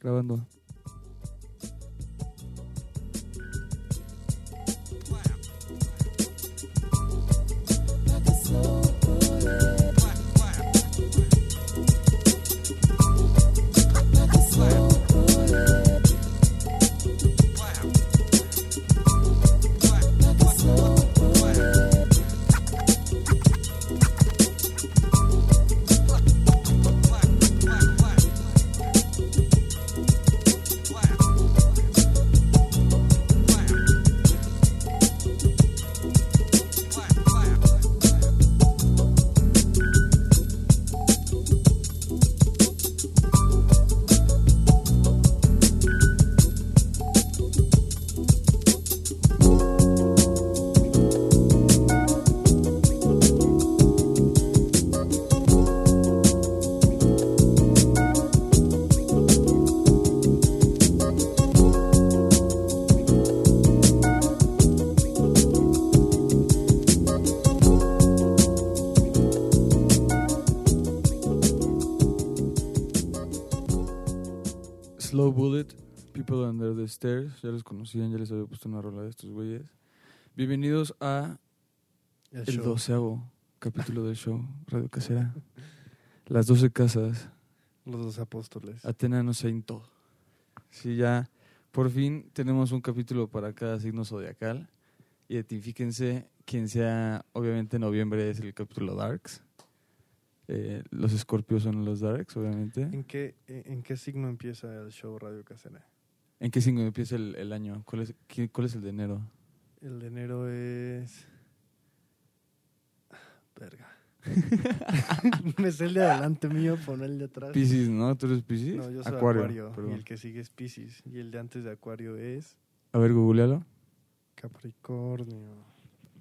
Grabando. The Stairs. Ya los conocían, ya les había puesto una rola de estos güeyes. Bienvenidos a El, el doceavo capítulo del show Radio Casera. Las doce casas, Los dos apóstoles. Atena no Sainto. Sí, ya por fin tenemos un capítulo para cada signo zodiacal. Identifíquense quien sea, obviamente noviembre es el capítulo Darks. Eh, los escorpios son los Darks, obviamente. ¿En qué, ¿En qué signo empieza el show Radio Casera? ¿En qué signo empieza el, el año? ¿Cuál es, qué- ¿Cuál es el de enero? El de enero es. Verga. Me sé el de adelante mío, pon el de atrás. Piscis, ¿no? ¿Tú eres Piscis? No, yo soy Acuario. y el que sigue es Pisces. Y el de antes de Acuario es A ver, googlealo. Capricornio.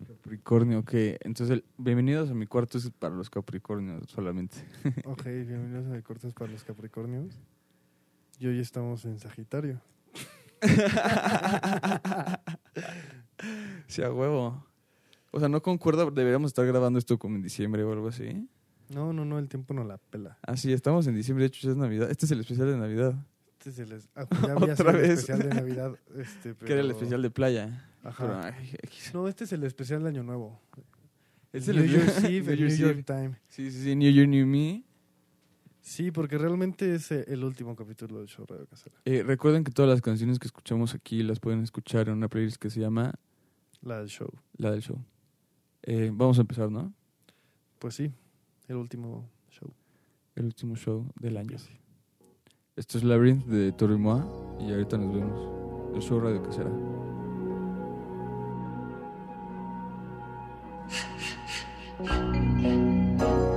Capricornio, ok. Entonces, el- bienvenidos a mi cuarto, es para los Capricornios solamente. Ok, bienvenidos a Mi Cortes para los Capricornios. Y hoy estamos en Sagitario. sí, a huevo. O sea, no concuerda, deberíamos estar grabando esto como en diciembre o algo así. No, no, no, el tiempo no la pela. Ah, sí, estamos en diciembre, de hecho ya es Navidad. Este es el especial de Navidad, Este es el es- ah, ya había Otra sido el vez. especial de Navidad. Este, que era el especial de playa. Ajá. Pero, ay, X. No, este es el especial de Año Nuevo. Es New el Year's Eve, New New Year's Eve. Time. Sí, sí, sí, New Year, New Me. Sí, porque realmente es eh, el último capítulo del show Radio Casera. Eh, recuerden que todas las canciones que escuchamos aquí las pueden escuchar en una playlist que se llama La del show. La del Show. Eh, vamos a empezar, ¿no? Pues sí, el último show. El último show del año. Esto es Labyrinth de Torrimoa y ahorita nos vemos. El show Radio Casera.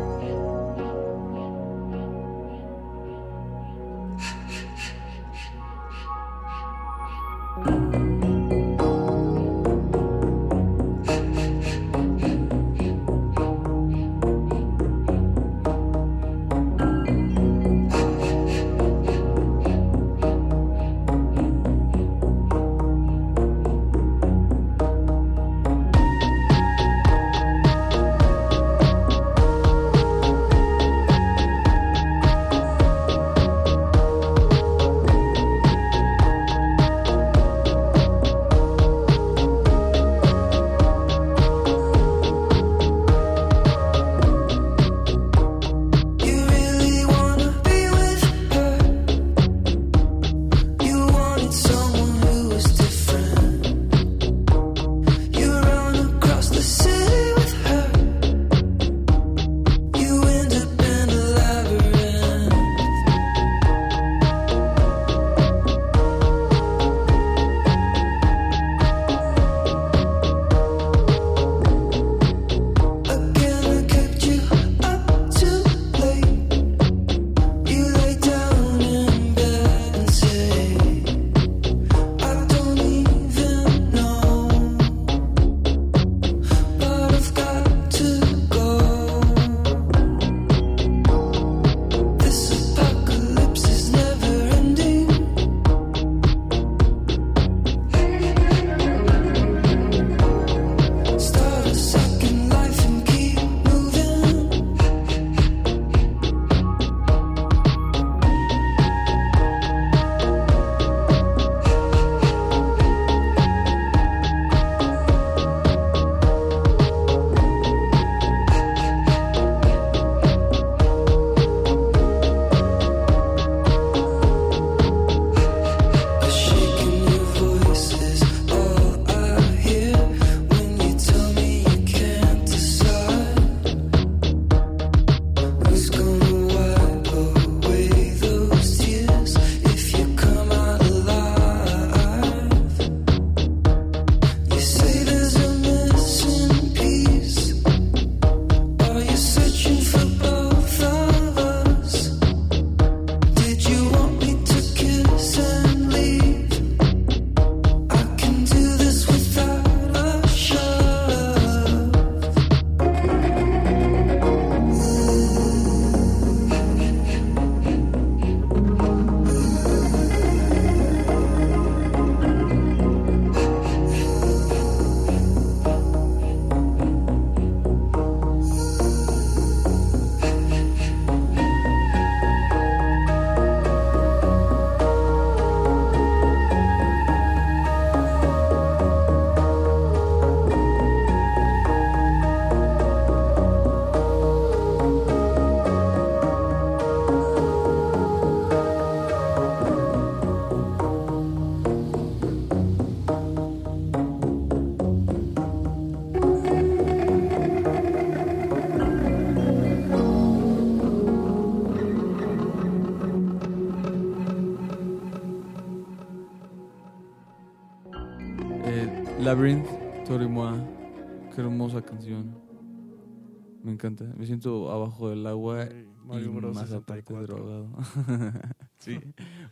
Me encanta. Me siento abajo del agua y Bros. más aparte 64. drogado. sí.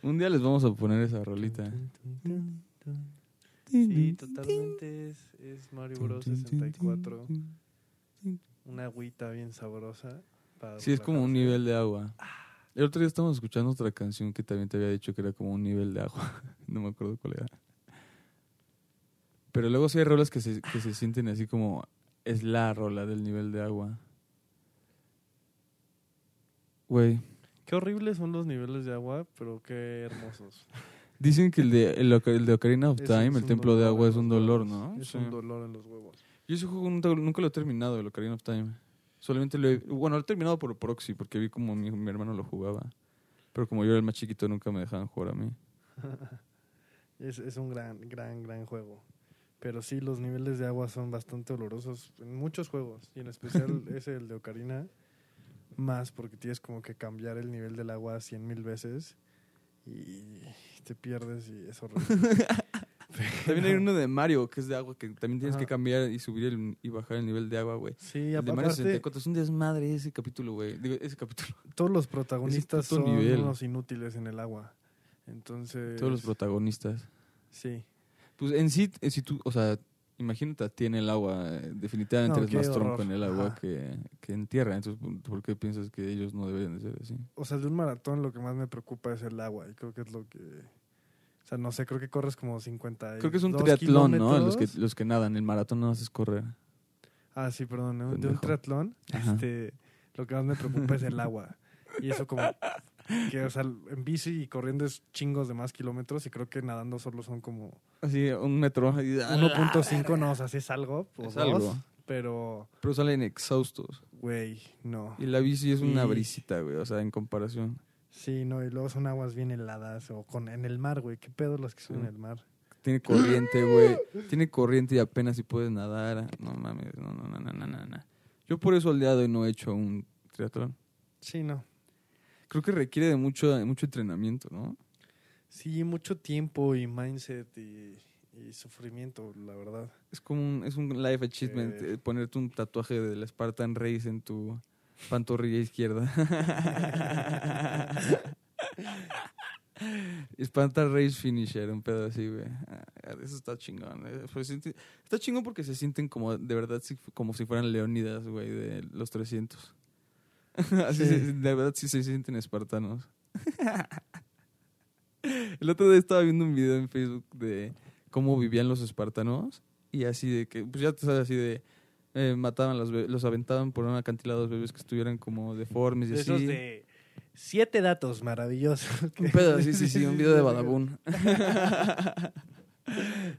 Un día les vamos a poner esa rolita. Sí, totalmente es, es Mario Bros. 64. Una agüita bien sabrosa. para Sí, es como un nivel de agua. El otro día estábamos escuchando otra canción que también te había dicho que era como un nivel de agua. no me acuerdo cuál era. Pero luego sí hay rolas que se, que se sienten así como es la rola del nivel de agua. Güey, Qué horribles son los niveles de agua, pero qué hermosos. dicen que el de, el, de Ocarina of Time, el templo de agua, es un dolor. ¿no? Es Sí. un dolor en los huevos. Yo ese juego nunca, nunca lo he terminado, el Ocarina of Time. Solamente lo he... Bueno, lo he terminado por proxy, porque vi como mi, mi hermano lo jugaba. Pero como yo era el más chiquito, nunca me dejaban jugar a mí. Es, es un gran, gran, gran juego. Pero sí, los niveles de agua son bastante dolorosos en muchos juegos. Y en especial ese, el de Ocarina, más porque tienes como que cambiar el nivel del agua cien mil veces y te pierdes y es horrible. También hay uno de Mario, que es de agua, que también tienes Ajá. que cambiar y subir el- y bajar el nivel de agua, güey. Sí, El de Mario aparte, 64 es un desmadre ese capítulo, güey. Digo, ese capítulo. todos los protagonistas son nivel. unos inútiles en el agua. Entonces, Todos los protagonistas. sí. Pues en sí, eh, si tú, o sea, imagínate a ti en el agua, eh, definitivamente No, eres más tronco en el agua que, que en tierra. Entonces, ¿por- ¿por qué piensas que ellos no deberían de ser así? O sea, de un maratón lo que más me preocupa es el agua y creo que es lo que... O sea, no sé, creo que corres como 50 Creo que es un triatlón, ¿no? Los que, los que nadan, el maratón no haces correr. Ah, sí, perdón. De un- de un triatlón, Ajá. este, lo que más me preocupa es el agua. Y eso como que, o sea, en bici y corriendo es chingos de más kilómetros y creo que nadando solo son como Así, un metro. y- 1.5, no, o sea, sí es algo, o Es dos, algo. pero, Pero salen exhaustos. güey, no. Y la bici es una Y- brisita, güey. O sea, en comparación. Sí, no, y luego son aguas bien heladas o con en el mar, güey, qué pedo los que son Sí. en el mar. Tiene corriente, güey. Tiene corriente y apenas si puedes nadar. No mames, no, no, no, no, no, no, no. Yo por eso al día de hoy no he hecho un triatlón. Sí, no. Creo que requiere de mucho, de mucho entrenamiento, ¿no? Sí, mucho tiempo y mindset y, y sufrimiento, la verdad. Es como un, es un life achievement ver. eh, ponerte un tatuaje del Spartan Race en tu pantorrilla izquierda. Spartan Race Finisher, un pedo así, güey. Ah, Eso está chingón. eh. Pues, Está chingón porque se sienten como, de verdad, como si fueran leónidas, güey, de los 300. Así Sí. se- de verdad sí se sienten espartanos. El otro día estaba viendo un video en Facebook de cómo vivían los espartanos y así de que, pues ya te sabes, así de eh, mataban los los aventaban por un acantilado a los bebés que estuvieran como deformes y De así. esos de siete datos maravillosos. Un pedo, sí, sí, sí, un video de Badabun.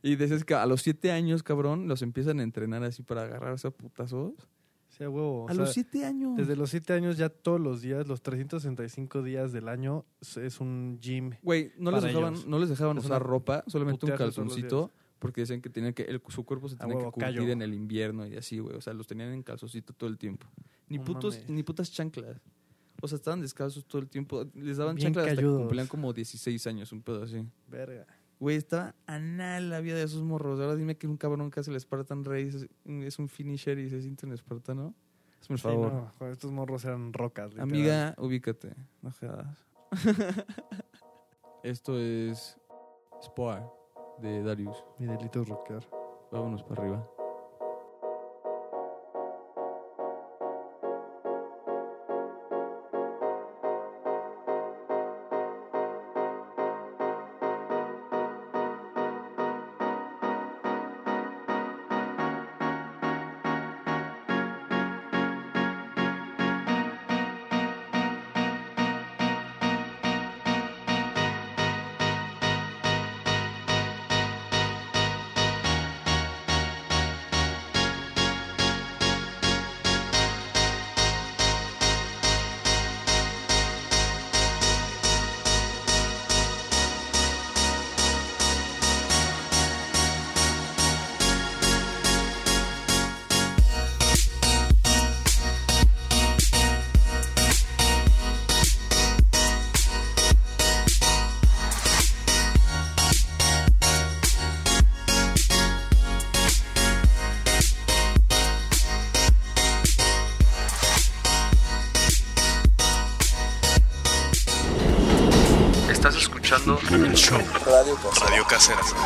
y decías que a los siete años, cabrón, los empiezan a entrenar así para agarrarse a putazos. Sí, a huevo. o a sea, los siete años. Desde los siete años ya todos los días, los 365 días del año, es- un gym. Güey, no les dejaban, ellos. no les dejaban usar una ropa, solamente un calzoncito, porque decían que tenían que el- su cuerpo se tenía que huevo, callo. en el invierno y así, güey. O sea, los tenían en calzoncito todo el tiempo. Ni putos, ni putas chanclas. O sea, estaban descalzos todo el tiempo. Les daban Bien chanclas hasta que cumplían como 16 años, un pedo así. Verga. Güey, está anal la vida de esos morros. Ahora dime que un cabrón que hace el Spartan Race es, un finisher y se siente un espartano. Hazme el Sí, favor. no, estos morros eran rocas. literal. Amiga, ubícate. No jodas. Esto es Spoar de Darius. Mi delito es rockear. Vámonos para arriba. Radio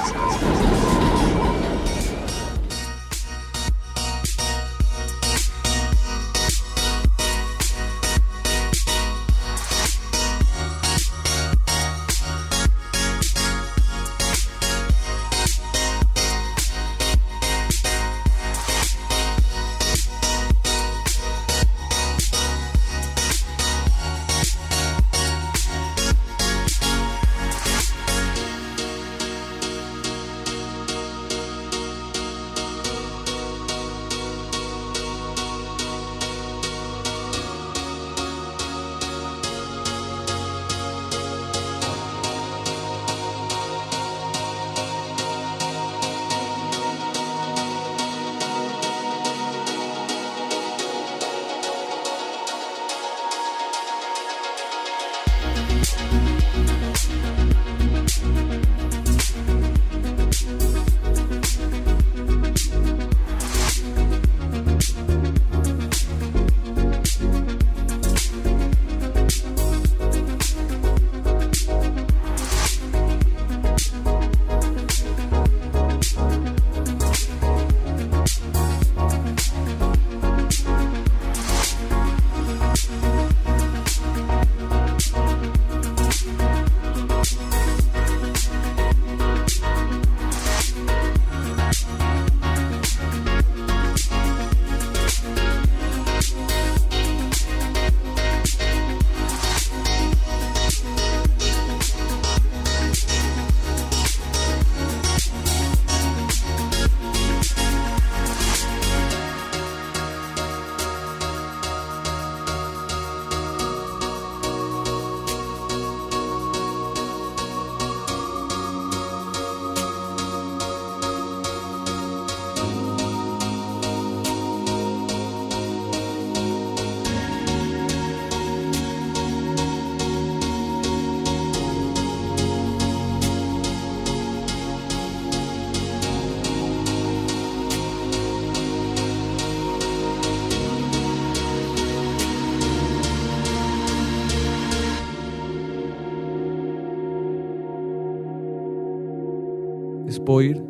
Spoir,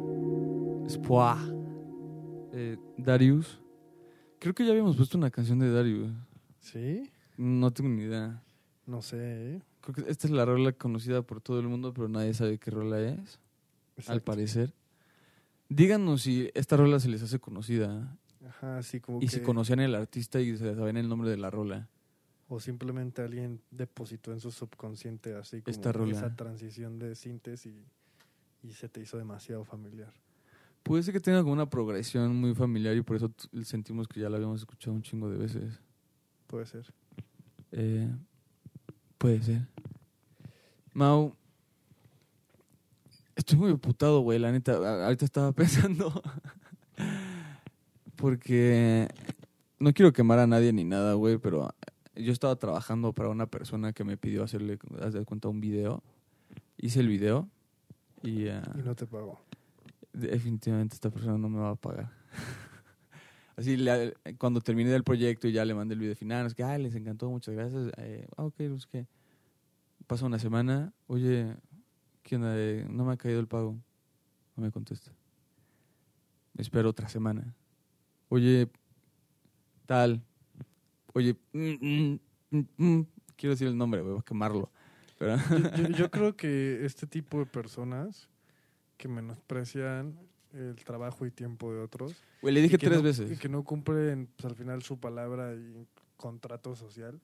Spoa, eh, Darius. Creo que ya habíamos puesto una canción de Darius. ¿Sí? No tengo ni idea. No sé, ¿eh? Creo que esta es la rola conocida por todo el mundo, pero nadie sabe qué rola es, al parecer. Díganos si esta rola se les hace conocida Ajá, sí, como y que... si conocían el artista y se saben el nombre de la rola. O simplemente alguien depositó en su subconsciente así como Esta rola. esa transición de sintes y, se te hizo demasiado familiar. Puede ser que tenga como una progresión muy familiar y por eso sentimos que ya la habíamos escuchado un chingo de veces. Puede ser. Eh, puede ser. Mau, estoy muy putado, güey, la neta. Ahorita estaba pensando. Porque no quiero quemar a nadie ni nada, güey, pero yo estaba trabajando para una persona que me pidió hacerle, cuenta, un video. Hice el video y, ah, Y no te pagó. definitivamente esta persona no me va a pagar. Así, le- cuando terminé el proyecto y ya le mandé el video final, es que, ah, les encantó, muchas gracias. Eh, ah, ok, pues que pasa una semana, oye, ¿qué onda? Eh, no me ha caído el pago. No me contesta. Espero otra semana. Oye, tal. Oye, mm, mm, mm, quiero decir el nombre, voy a quemarlo. Pero, Yo, yo- yo creo que este tipo de personas que menosprecian el trabajo y tiempo de otros. güey, le dije tres no- veces. Y que no cumplen pues, al final su palabra y contrato social.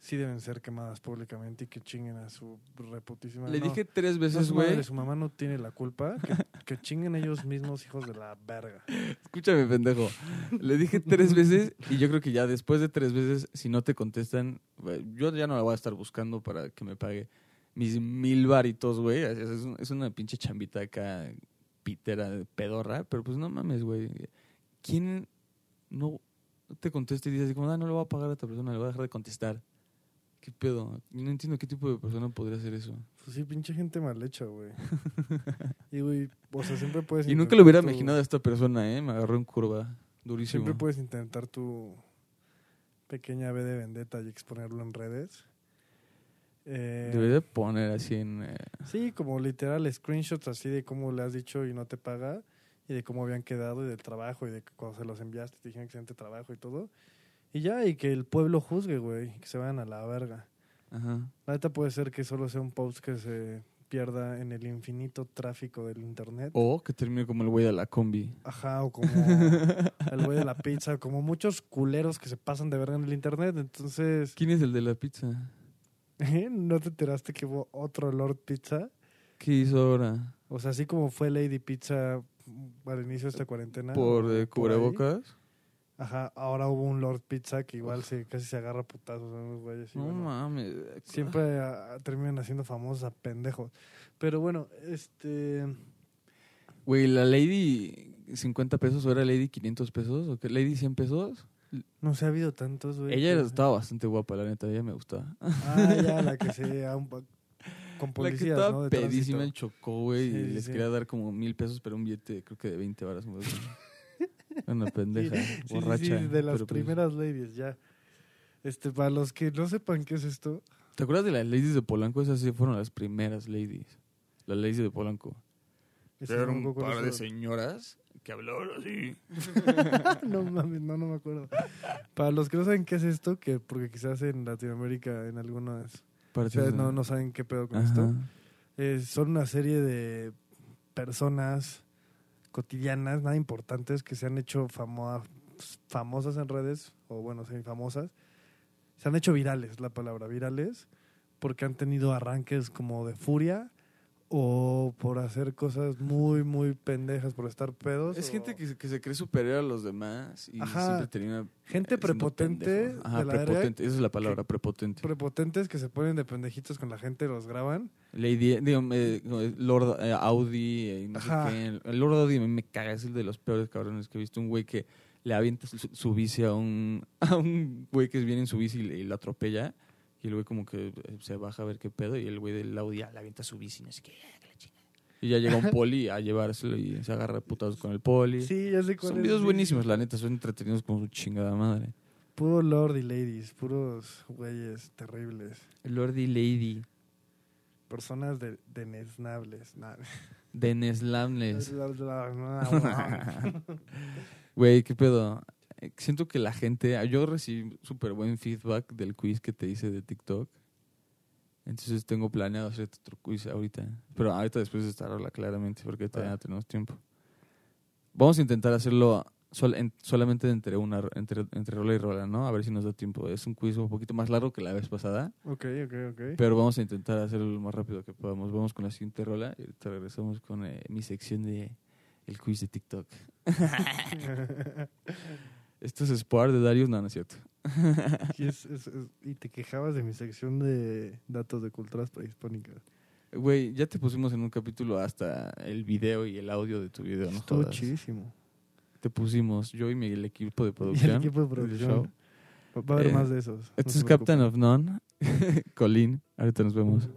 Sí deben ser quemadas públicamente y que chinguen a su reputísima. Le no, dije tres no, veces, güey. madre, su mamá no tiene la culpa. Que, que chinguen ellos mismos, hijos de la verga. Escúchame, pendejo. Le dije tres veces y yo creo que ya después de tres veces, si no te contestan, yo ya no la voy a estar buscando para que me pague mis mil varitos, güey. Es una pinche chambita acá, pitera, pedorra, pero pues no mames, güey. ¿Quién no te contesta y dice así como, ah, no le voy a pagar a esta persona, le voy a dejar de contestar? ¿Qué pedo? No entiendo qué tipo de persona podría hacer eso. Pues sí, pinche gente mal hecha, güey. Y, güey, o sea, siempre puedes... Y nunca lo hubiera tu- imaginado a esta persona, ¿eh? Me agarró en curva. Durísimo. Siempre puedes intentar tu pequeña B de vendetta y exponerlo en redes. Eh, Debería de poner así en... eh, Sí, como literal screenshots así de cómo le has dicho y no te paga y de cómo habían quedado y del trabajo y de cuando se los enviaste te dijeron excelente trabajo y todo. Y ya, y que el pueblo juzgue, güey, que se vayan a la verga. Ajá. La neta puede ser que solo sea un post que se pierda en el infinito tráfico del internet. O que termine como el güey de la combi. Ajá, o como el güey de la pizza, como muchos culeros que se pasan de verga en el internet. Entonces, ¿Quién es el de la pizza? ¿no te enteraste que hubo otro Lord Pizza? ¿Qué hizo ahora? O sea, así como fue Lady Pizza al inicio de esta cuarentena. ¿Por eh, cubrebocas? Ajá, ahora hubo un Lord Pizza que igual se, casi se agarra putazos a unos güeyes. y No bueno, mames. siempre ah, terminan haciendo famosos a pendejos. Pero bueno, este... Güey, la Lady 50 pesos o era Lady 500 pesos o qué? Lady 100 pesos. No se ha habido tantos, güey. Ella que- estaba bastante guapa, la neta, ella me gustaba. Ah, ya, la que se... con La que policías, estaba ¿no? Pedísima, el chocó, güey, Sí, y sí, les sí. quería dar como mil pesos, pero un billete creo que de 20 varas. Una pendeja, Sí, sí, borracha. sí, de las pero, pues, primeras ladies, ya. Este, para los que no sepan qué es esto, ¿Te acuerdas de las ladies de Polanco? Esas sí fueron las primeras ladies. Las ladies de Polanco. ese Era no me un par de señoras que hablaban así. no mames, no, no me acuerdo. Para los que no saben qué es esto, que porque quizás en Latinoamérica, en algunas ciudades no, no saben qué pedo con esto, Ajá. eh, son una serie de personas cotidianas, nada importantes, que se han hecho famo- famosas en redes, o bueno, sí, famosas. Se han hecho virales, la palabra virales, porque han tenido arranques como de furia o por hacer cosas muy, muy pendejas, por estar pedos. Es o- gente que, se- que se cree superior a los demás y Ajá. siempre termina Gente prepotente. Ajá, de la verga, prepotente. Esa es la palabra, prepotente. prepotentes que se ponen de pendejitos con la gente, los graban. Lady, digo, eh, Lord eh, Audi eh, no Ajá. sé qué. El Lord Audi mí me caga, es el de los peores cabrones que he visto. Un güey que le avienta su, su bici a un, a un güey que viene en su bici y, le- y lo atropella. Y el güey como que eh, se baja a ver qué pedo y el güey del Audi ah, le avienta su bici y no sé qué. que la chinga. Y ya llega un poli a llevárselo y se agarra putados con el poli. Sí, ya sé cuál Son es, videos sí. buenísimos, la neta, son entretenidos como su chingada madre. Puro Lord y Ladies, puros güeyes terribles. Lord y Lady, Personas de, denesnables. Nah. Deneslamnes. Güey, ¿qué pedo? Eh, Siento que la gente... ah, Yo recibí súper buen feedback del quiz que te hice de TikTok. Entonces tengo planeado hacer otro quiz ahorita. Pero ahorita después de esta rola, claramente, porque todavía Va. no tenemos tiempo. Vamos a intentar hacerlo sol- en- solamente entre una entre, entre rola y rola, ¿no? A ver si nos da tiempo. Es un quiz un poquito más largo que la vez pasada. ok, ok, ok. Pero vamos a intentar hacerlo lo más rápido que podamos. Vamos con la siguiente rola y ahorita regresamos con eh, mi sección de el quiz de TikTok. Esto es Spar de Darius, no, no es cierto. y, es- es- es- y te quejabas de mi sección de datos de culturas prehispánicas. Güey, ya te pusimos en un capítulo hasta el video y el audio de tu video, ¿no? Estuvo jodas. chidísimo. Te pusimos, yo y mi, el equipo de Y producción. el equipo de producción. Va a haber Eh, más de esos. no Esto se es Captain of None, Colin. Ahorita nos vemos.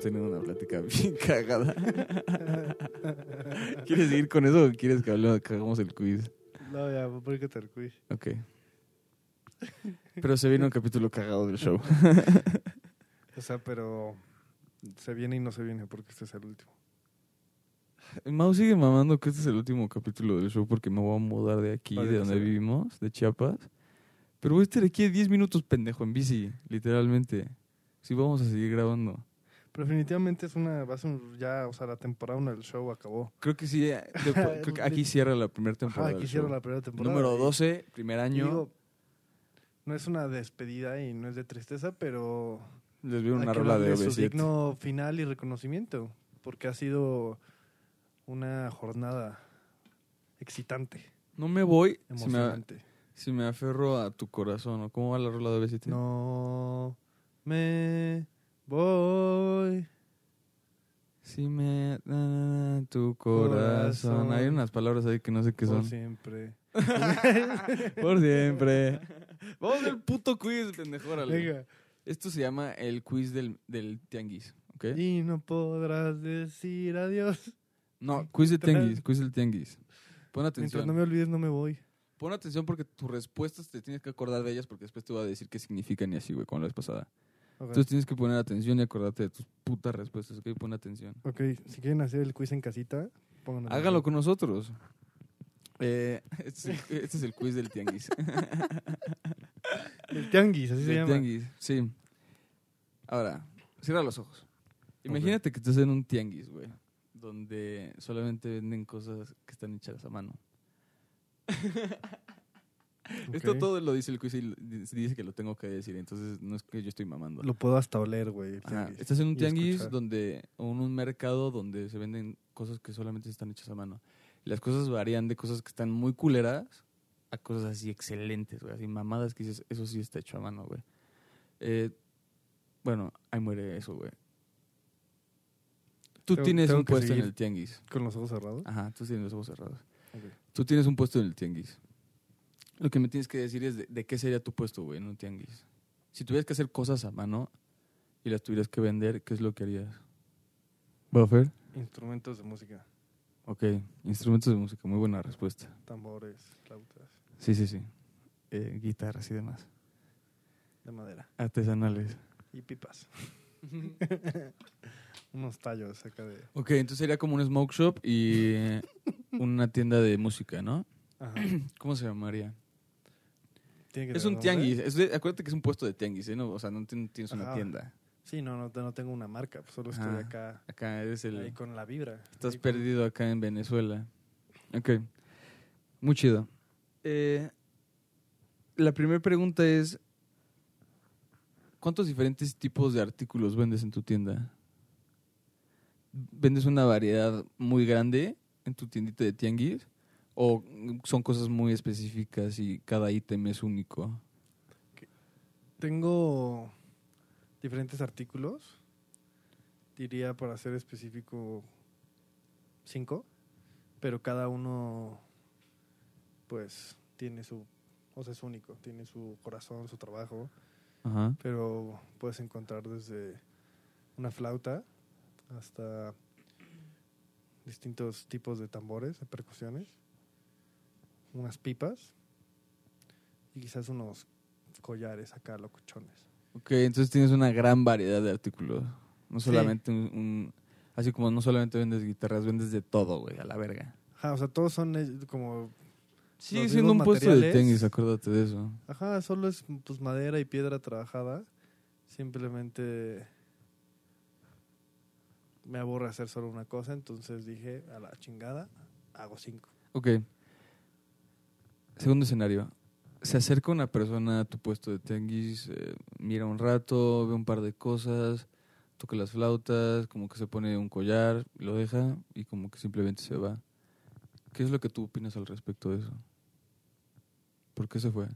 Teniendo una plática bien cagada. ¿Quieres seguir con eso o quieres que, hablemos- que hagamos el quiz? No, ya, ¿por qué te el quiz? Ok. Pero se viene un capítulo cagado del show. O sea, pero se viene y no se viene porque este es el último. Mau sigue mamando que este es el último capítulo del show porque me voy a mudar de aquí, Vale, de donde sí. vivimos, de Chiapas. Pero voy a estar aquí 10 minutos, pendejo, en bici, literalmente. Sí, vamos a seguir grabando. Pero definitivamente es una, va a ser un- ya, o sea, la temporada una del show acabó. Creo que sí, eh, de- creo que aquí cierra la primera temporada. Ajá, del quisieron show. la primera temporada. Número y- 12, primer año. digo, no es una despedida y no es de tristeza, pero Les veo una rola de su OV7. digno final y reconocimiento, porque ha sido una jornada excitante, No me voy si me, emocionante. si me aferro a tu corazón. ¿o ¿Cómo va la rola de OV7? No me voy. Si me da tu corazón. Corazón. Hay unas palabras ahí que no sé qué Por son. siempre. Por siempre. Vamos al puto quiz, pendejo. Venga. Esto se llama el quiz del, del tianguis, ¿ok? Y no podrás decir adiós. No, quiz de tianguis, quiz del tianguis. Pon Mientras atención. no me olvides, no me voy. Pon atención porque tus respuestas te tienes que acordar de ellas porque después te voy a decir qué significan y así, güey, como la vez pasada. Ok. Entonces tienes que poner atención y acordarte de tus putas respuestas, ¿ok? Pon atención. Ok, si quieren hacer el quiz en casita, pónganlo. Hágalo con nosotros. Eh, este, es el, este es el quiz del tianguis. El tianguis, así se llama. tianguis, sí. Ahora, cierra los ojos. Imagínate que estás en un tianguis, güey, donde solamente venden cosas que están hechas a mano. Esto todo lo dice el quiz y dice que lo tengo que decir, entonces no es que yo estoy mamando. Lo puedo hasta oler, güey. Estás en un tianguis donde, o en un mercado donde se venden cosas que solamente están hechas a mano. Las cosas varían de cosas que están muy culeras a cosas así excelentes, güey. Así mamadas que dices, eso sí está hecho a mano, güey. Eh, bueno, ahí muere eso, güey. Tú Tengo- tienes tengo un puesto en el tianguis. ¿Con los ojos cerrados? Ajá, tú tienes los ojos cerrados. Tú tienes un puesto en el tianguis. Lo que me tienes que decir es de, de qué sería tu puesto, güey, en un tianguis. Si tuvieras que hacer cosas a mano y las tuvieras que vender, ¿qué es lo que harías? ¿Buffer? Instrumentos de música. Ok, instrumentos de música, muy buena respuesta. Tambores, flautas, Sí, sí, sí. Eh, guitarras y demás. de madera. Artesanales. Y pipas. Unos tallos acá de... Ok, entonces sería como un smoke shop y una tienda de música, ¿no? Ajá. ¿Cómo se llamaría? ¿Tiene que Es un tianguis. Es de- acuérdate que es un puesto de tianguis, ¿eh? No, o sea, no tien- tienes una Ajá. tienda. Sí, no, no, no tengo una marca. pues Solo estoy Ajá. acá Acá eres el... ahí con la vibra. Estás con- perdido acá en Venezuela. Ok. Muy chido. Eh, la primera pregunta es: ¿Cuántos diferentes tipos de artículos vendes en tu tienda? ¿Vendes una variedad muy grande en tu tiendita de tianguis? ¿O son cosas muy específicas y cada ítem es único? Tengo diferentes artículos. Diría para ser específico cinco. Pero cada uno pues tiene su... O sea, es único. Tiene su corazón, su trabajo. Ajá. Pero puedes encontrar desde una flauta hasta distintos tipos de tambores, de percusiones, unas pipas y quizás unos collares acá locuchones. Ok, entonces tienes una gran variedad de artículos. No Sí. solamente un, un- Así como no solamente vendes guitarras, vendes de todo, güey, a la verga. Ajá, o sea, todos son eh, como... Sigue Los siendo un mismos puesto de materiales. tenis, acuérdate de eso. Ajá, solo es pues madera y piedra trabajada. Simplemente me aburre hacer solo una cosa, entonces dije, a la chingada, hago cinco. Ok. Segundo escenario. Se acerca una persona a tu puesto de tenis, eh, mira un rato, ve un par de cosas, toca las flautas, como que se pone un collar, lo deja y como que simplemente se va. ¿Qué es lo que tú opinas al respecto de eso? ¿Por qué se fue?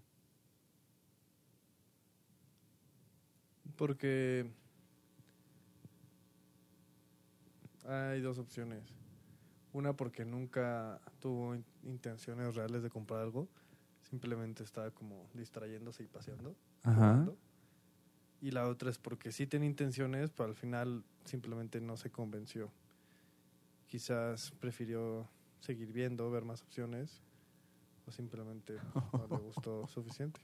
Porque hay dos opciones. Una porque nunca tuvo in- intenciones reales de comprar algo. Simplemente estaba como distrayéndose y paseando. Ajá. Y la otra es porque sí tenía intenciones, pero al final simplemente no se convenció. Quizás prefirió seguir viendo, ver más opciones. O simplemente no le gustó suficiente.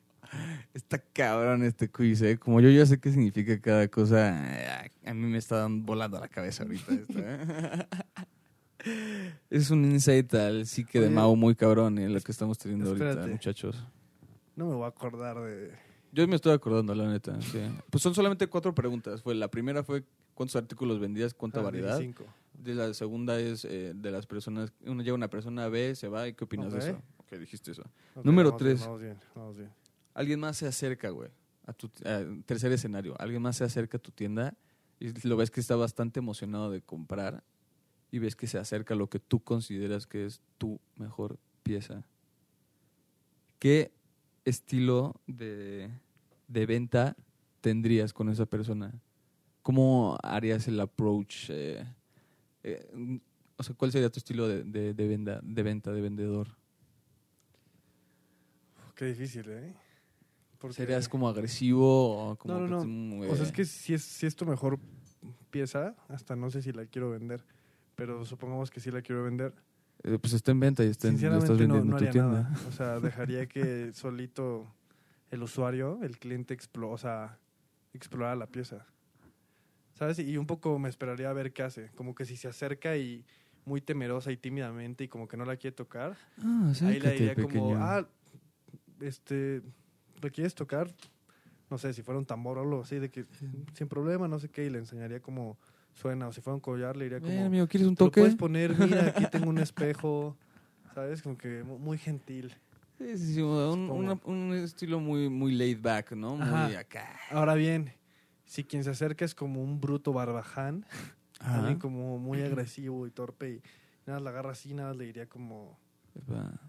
Está cabrón este quiz, ¿eh? Como yo ya sé qué significa cada cosa, eh, a mí me está volando la cabeza ahorita esto, ¿eh? Es un insight al psique de Mao muy cabrón, ¿eh? Lo que estamos teniendo ahorita, muchachos. No me voy a acordar de... Yo me estoy acordando, la neta, sí. Pues son solamente cuatro preguntas. Fue La primera fue cuántos artículos vendías, cuánta Ah, variedad. 25. De la segunda es eh, de las personas, uno llega una persona, ve, se va, ¿y qué opinas de eso? Ok, dijiste eso. Ok, Número vamos bien, tres. Vamos bien, vamos bien. alguien más se acerca, güey, a tu a- tercer escenario, alguien más se acerca a tu tienda y lo ves que está bastante emocionado de comprar y ves que se acerca a lo que tú consideras que es tu mejor pieza. ¿Qué estilo de, de venta tendrías con esa persona? ¿Cómo harías el approach? eh, eh, o sea, ¿cuál sería tu estilo de, de, de venda, de venta, de vendedor? Qué difícil, ¿eh? Porque- ¿Serías como agresivo o como No, no, que no. O sea, es que si es, si es tu mejor pieza, hasta no sé si la quiero vender, pero supongamos que sí la quiero vender. Eh, pues está en venta y está en, estás no, tu nada. O sea, dejaría que solito el usuario, el cliente, explo o sea, explorara la pieza. ¿Sabes? Y un poco me esperaría a ver qué hace. Como que si se acerca y muy temerosa y tímidamente y como que no la quiere tocar, Ah, ahí le diría como, pequeño. ah, este, ¿lo quieres tocar? No sé, si fuera un tambor o algo así, de que sin problema, no sé qué, y le enseñaría cómo suena. O si fuera un collar, le diría como, amigo, ¿quieres un "Te lo puedes poner, mira, aquí tengo un espejo, ¿sabes? Como que mu- muy gentil. Sí, sí, sí, un, Supongo. una- un estilo muy, muy laid back, ¿no? Muy Ajá. acá. Ahora bien, si quien se acerca es como un bruto barbaján, Ajá. alguien como muy agresivo y torpe y nada, la agarra así, nada, le diría como,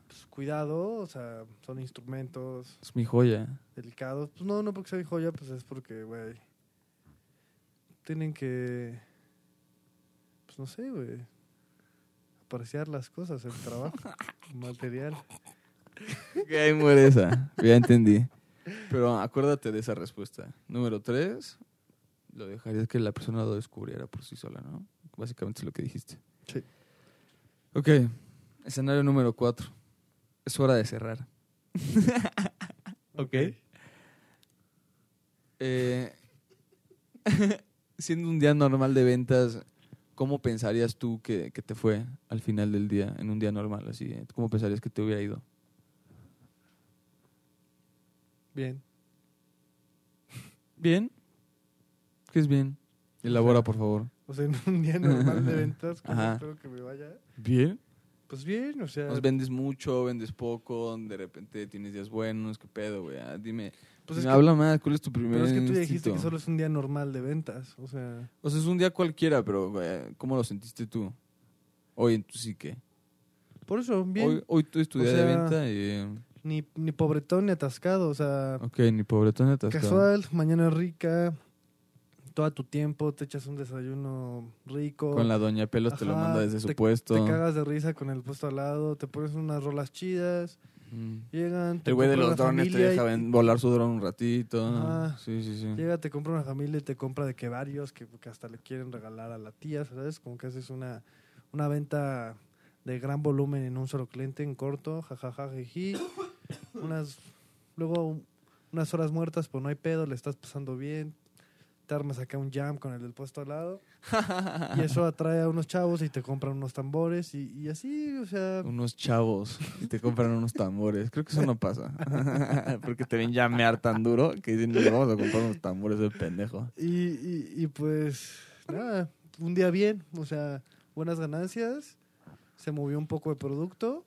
pues, cuidado, o sea, son instrumentos Es mi joya. delicados. Pues no, no porque sea mi joya, pues es porque, güey, tienen que, no sé, güey, apreciar las cosas, el trabajo, el material. Ok, ahí muere esa. Ya entendí. Pero acuérdate de esa respuesta. Número tres, lo dejarías que la persona lo descubriera por sí sola, ¿no? Básicamente es lo que dijiste. Sí. Ok, escenario número cuatro. Es hora de cerrar. Ok. Eh, siendo un día normal de ventas, ¿cómo pensarías tú que, que te fue al final del día, en un día normal? así? ¿Cómo pensarías que te hubiera ido? Bien. ¿Bien? ¿Qué es bien? Elabora, por favor. O sea, en un día normal de ventas, ¿cómo espero que me vaya? ¿Bien? Pues bien, o sea... Nos vendes mucho, vendes poco, de repente tienes días buenos, ¿qué pedo, güey? Ah, dime, pues es dime, que- habla más, ¿cuál es tu primer Pero es que tú ya dijiste instinto? que solo es un día normal de ventas. O sea, O sea, es un día cualquiera, pero güey, ¿cómo lo sentiste tú? Hoy en tu psique. por eso, bien. Hoy, hoy tu O día de sea, venta y... Ni, ni pobretón ni atascado. O sea, Ok, ni pobretón ni atascado. casual, mañana rica. Todo tu tiempo, te echas un desayuno rico. Con la doña Pelos te lo manda desde su te- puesto. Te cagas de risa con el puesto al lado, te pones unas rolas chidas, Mm. llegan, te El güey de los una drones te familia y- deja ven- volar su dron un ratito. Ajá. Sí, sí, sí. Llega, te compra una familia y te compra de que varios que, que hasta le quieren regalar a la tía, ¿sabes? Como que haces una, una venta de gran volumen en un solo cliente, en corto, jajaja, jiji. Unas, luego un- unas horas muertas, pues no hay pedo, le estás pasando bien. Armas acá un jam con el del puesto al lado. y eso atrae a unos chavos y te compran unos tambores y, y así, o sea... Unos chavos y te compran unos tambores. Creo que eso no pasa. Porque te ven llamear tan duro que dicen, "Nos vamos a comprar unos tambores de pendejo. Y, y, y pues, nada, un día bien, o sea, buenas ganancias, se movió un poco de producto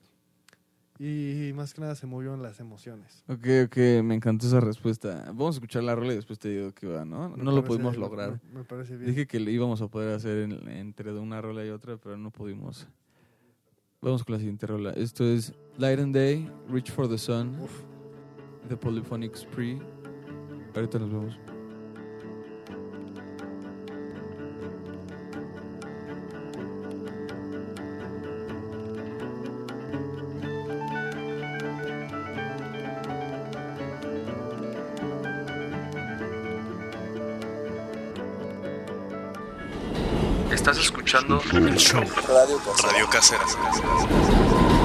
y más que nada se movió en las emociones. Ok, ok, me encantó esa respuesta. Vamos a escuchar la rola y después te digo qué va, ¿no? Me No lo pudimos lograr. Me, me parece bien. Dije que lo íbamos a poder hacer en- entre una rola y otra, pero no pudimos. Vamos con la siguiente rola. Esto es Light and Day, Reach for the Sun, Uf. The Polyphonic Spree. Ahorita nos vemos. Escuchando el show Radio Casera. and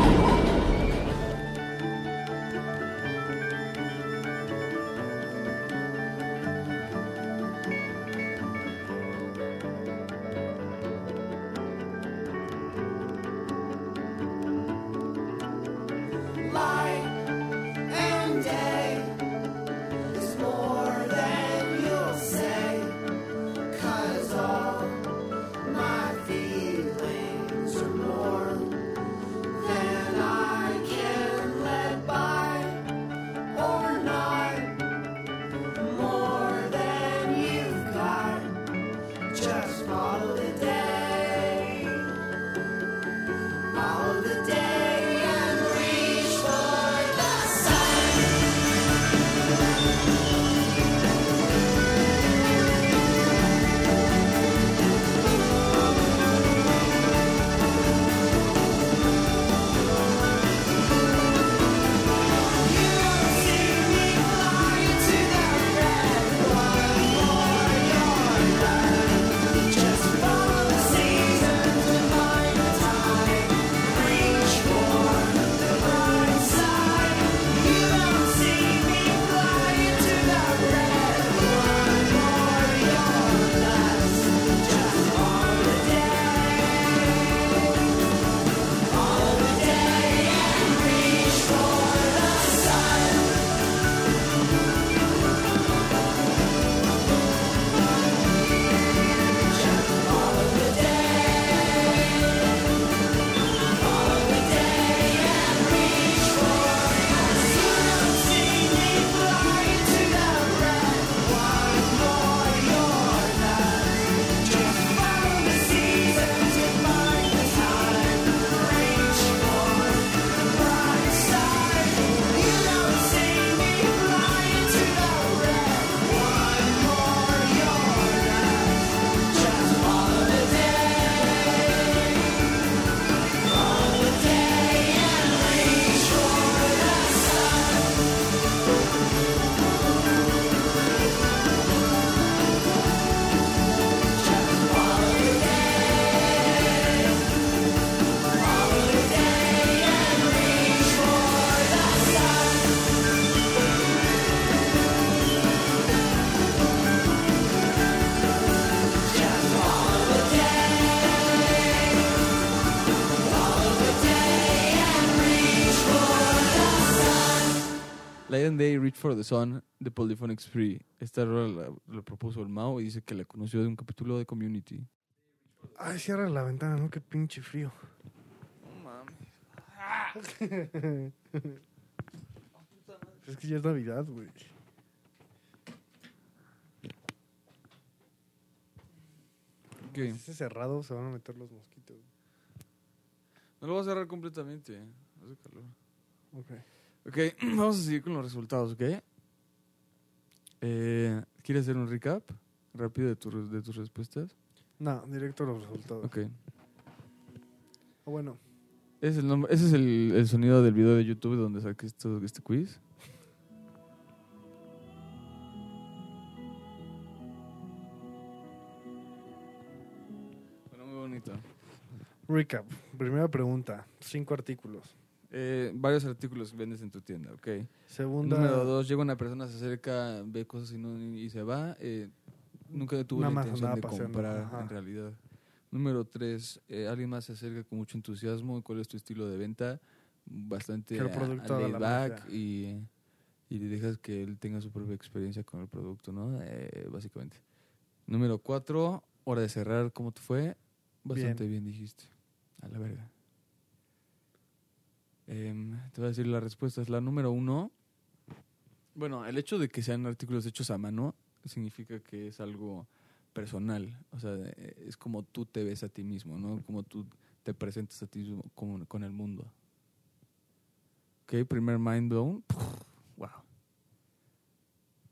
for the Sun, The Polyphonic Spree. Esta rola la, la propuso el Mao y dice que la conoció de un capítulo de Community. Ay, cierra la ventana, ¿no? Qué pinche frío. es que ya es Navidad, güey. Ok. Si es cerrado, se van a meter los mosquitos. No lo voy a cerrar completamente. Hace calor. Ok. Ok, vamos a seguir con los resultados, ¿ok? Eh, ¿Quieres hacer un recap rápido de, tu- de tus respuestas? No, directo a los resultados. Ok. O bueno, Ese es el, nombre, ese es el, el sonido del video de YouTube donde saqué esto, este quiz. Bueno, muy bonito. recap. Primera pregunta. Cinco artículos. Eh, varios artículos vendes en tu tienda, ok. Segunda. Número dos, llega una persona, se acerca, ve cosas y, no, y se va. eh, nunca tuvo Nada la más intención de paseando, comprar ajá. en realidad. Número tres, eh, alguien más se acerca con mucho entusiasmo. ¿Cuál es tu estilo de venta? Bastante Que laid back magia. y, y le dejas que él tenga su propia experiencia con el producto, ¿no? Eh, básicamente. Número cuatro, hora de cerrar. ¿Cómo te fue? Bastante bien, dijiste. A la verga. Em, te voy a decir la respuesta. Es la número uno. Bueno, el hecho de que sean artículos hechos a mano significa que es algo personal. O sea, eh, es como tú te ves a ti mismo, ¿no? Como tú te presentas a ti mismo con, con el mundo. Ok, primer mind blown. Wow.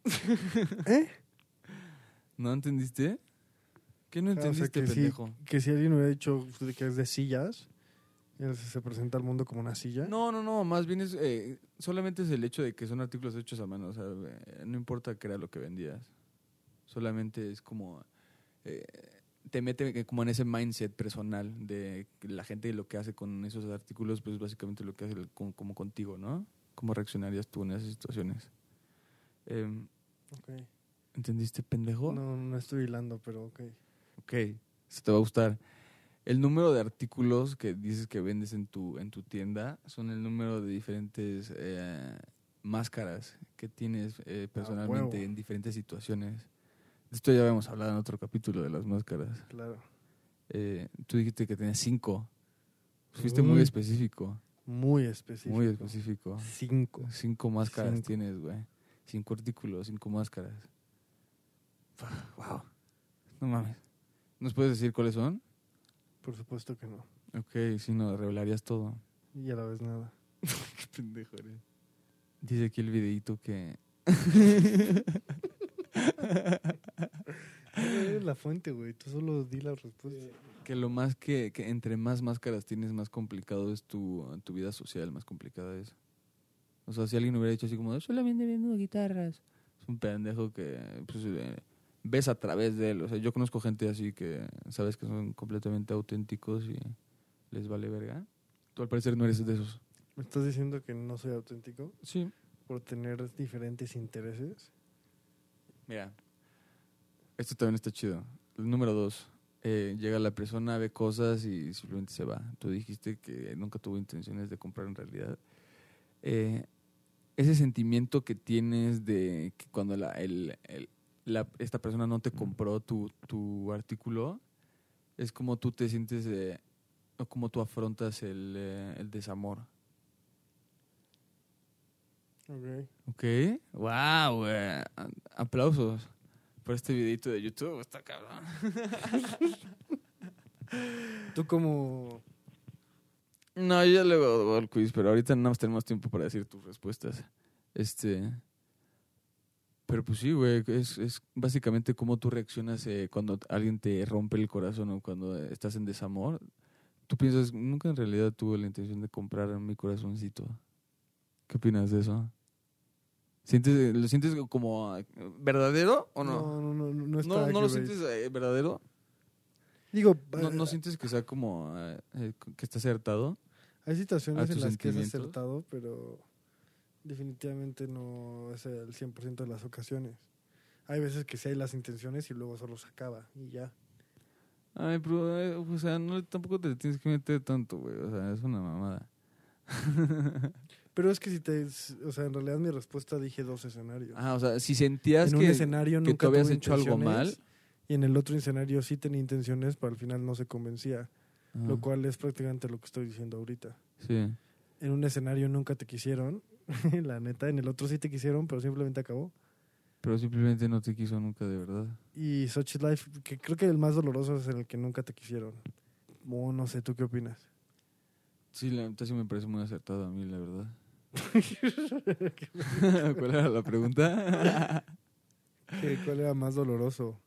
¿Eh? ¿No entendiste? ¿Qué no Ah, o sea, entendiste, que, si, pendejo? que si alguien hubiera dicho que es de sillas, él se presenta al mundo como una silla. No, no, no, más bien es, eh, solamente es el hecho de que son artículos hechos a mano, o sea, eh, no importa qué era lo que vendías, solamente es como, eh, te mete como en ese mindset personal de que la gente lo que hace con esos artículos, pues básicamente lo que hace el- como contigo, ¿no? ¿Cómo reaccionarías tú en esas situaciones? Em, Ok. ¿Entendiste, pendejo? No, no estoy hilando, pero ok. Ok, eso te va a gustar. El número de artículos que dices que vendes en tu, en tu tienda son el número de diferentes eh, máscaras que tienes eh, personalmente huevo. en diferentes situaciones. Esto ya habíamos hablado en otro capítulo de las máscaras. Claro. Eh, tú dijiste que tenías cinco. Fuiste Uy. muy específico. Muy específico. Muy específico. Cinco. Cinco máscaras Cinco. tienes, güey. Cinco artículos, cinco máscaras. Wow. No mames. ¿Nos puedes decir cuáles son? Por supuesto que no. Ok, si no, revelarías todo. Y a la vez nada. Qué pendejo eres. Dice aquí el videito que... Eres la fuente, güey. Tú solo di la respuesta. que lo más que, que entre más máscaras tienes, más complicado es tu, tu vida social, más complicada es. O sea, si alguien hubiera dicho así como, solamente vendo guitarras, es un pendejo que pues, eh, ves a través de él. O sea, yo conozco gente así que sabes que son completamente auténticos y les vale verga. Tú al parecer no eres de esos. ¿Me estás diciendo que no soy auténtico Sí. por tener diferentes intereses? Mira, esto también está chido. El número dos, eh, llega la persona, ve cosas y simplemente se va. Tú dijiste que nunca tuvo intenciones de comprar en realidad. Eh, ese sentimiento que tienes de que cuando la, el- el- la- esta persona no te compró tu, tu artículo, es como tú te sientes, eh, o como tú afrontas el, eh, el desamor. Ok. Ok, wow, güey. A- Aplausos por este videito de YouTube, está cabrón. Tú como... No, yo ya luego hago el quiz, pero ahorita más tenemos tiempo para decir tus respuestas. Este. Pero pues sí, güey, es, es básicamente cómo tú reaccionas eh, cuando alguien te rompe el corazón o cuando estás en desamor. Tú piensas, nunca en realidad tuve la intención de comprar mi corazoncito. ¿Qué opinas de eso? ¿Sientes, ¿Lo sientes como eh, verdadero o no? No, no, no, no, no está ¿No, no lo sientes eh, verdadero? Digo, ¿No, no eh, sientes que sea como eh, que está acertado? hay situaciones en las que es acertado, pero definitivamente no es el 100% de las ocasiones. Hay veces que sí hay las intenciones y luego solo se acaba y ya. Ay, pero, eh, o sea, no, tampoco te tienes que meter tanto, güey. O sea, es una mamada. Pero es que si te... O sea, en realidad mi respuesta dije dos escenarios. Ah, o sea, si sentías en un que, escenario que nunca tú habías hecho algo mal. Y en el otro escenario sí tenía intenciones, pero al final no se convencía. Lo cual es prácticamente lo que estoy diciendo ahorita. sí. En un escenario nunca te quisieron, la neta. En el otro sí te quisieron, pero simplemente acabó. Pero simplemente no te quiso nunca de verdad. Y Sochi Life, que creo que el más doloroso es en el que nunca te quisieron. O no sé, ¿tú qué opinas? Sí, la neta sí me parece muy acertado a mí, la verdad. ¿Cuál era la pregunta? ¿Qué- ¿Cuál era más doloroso?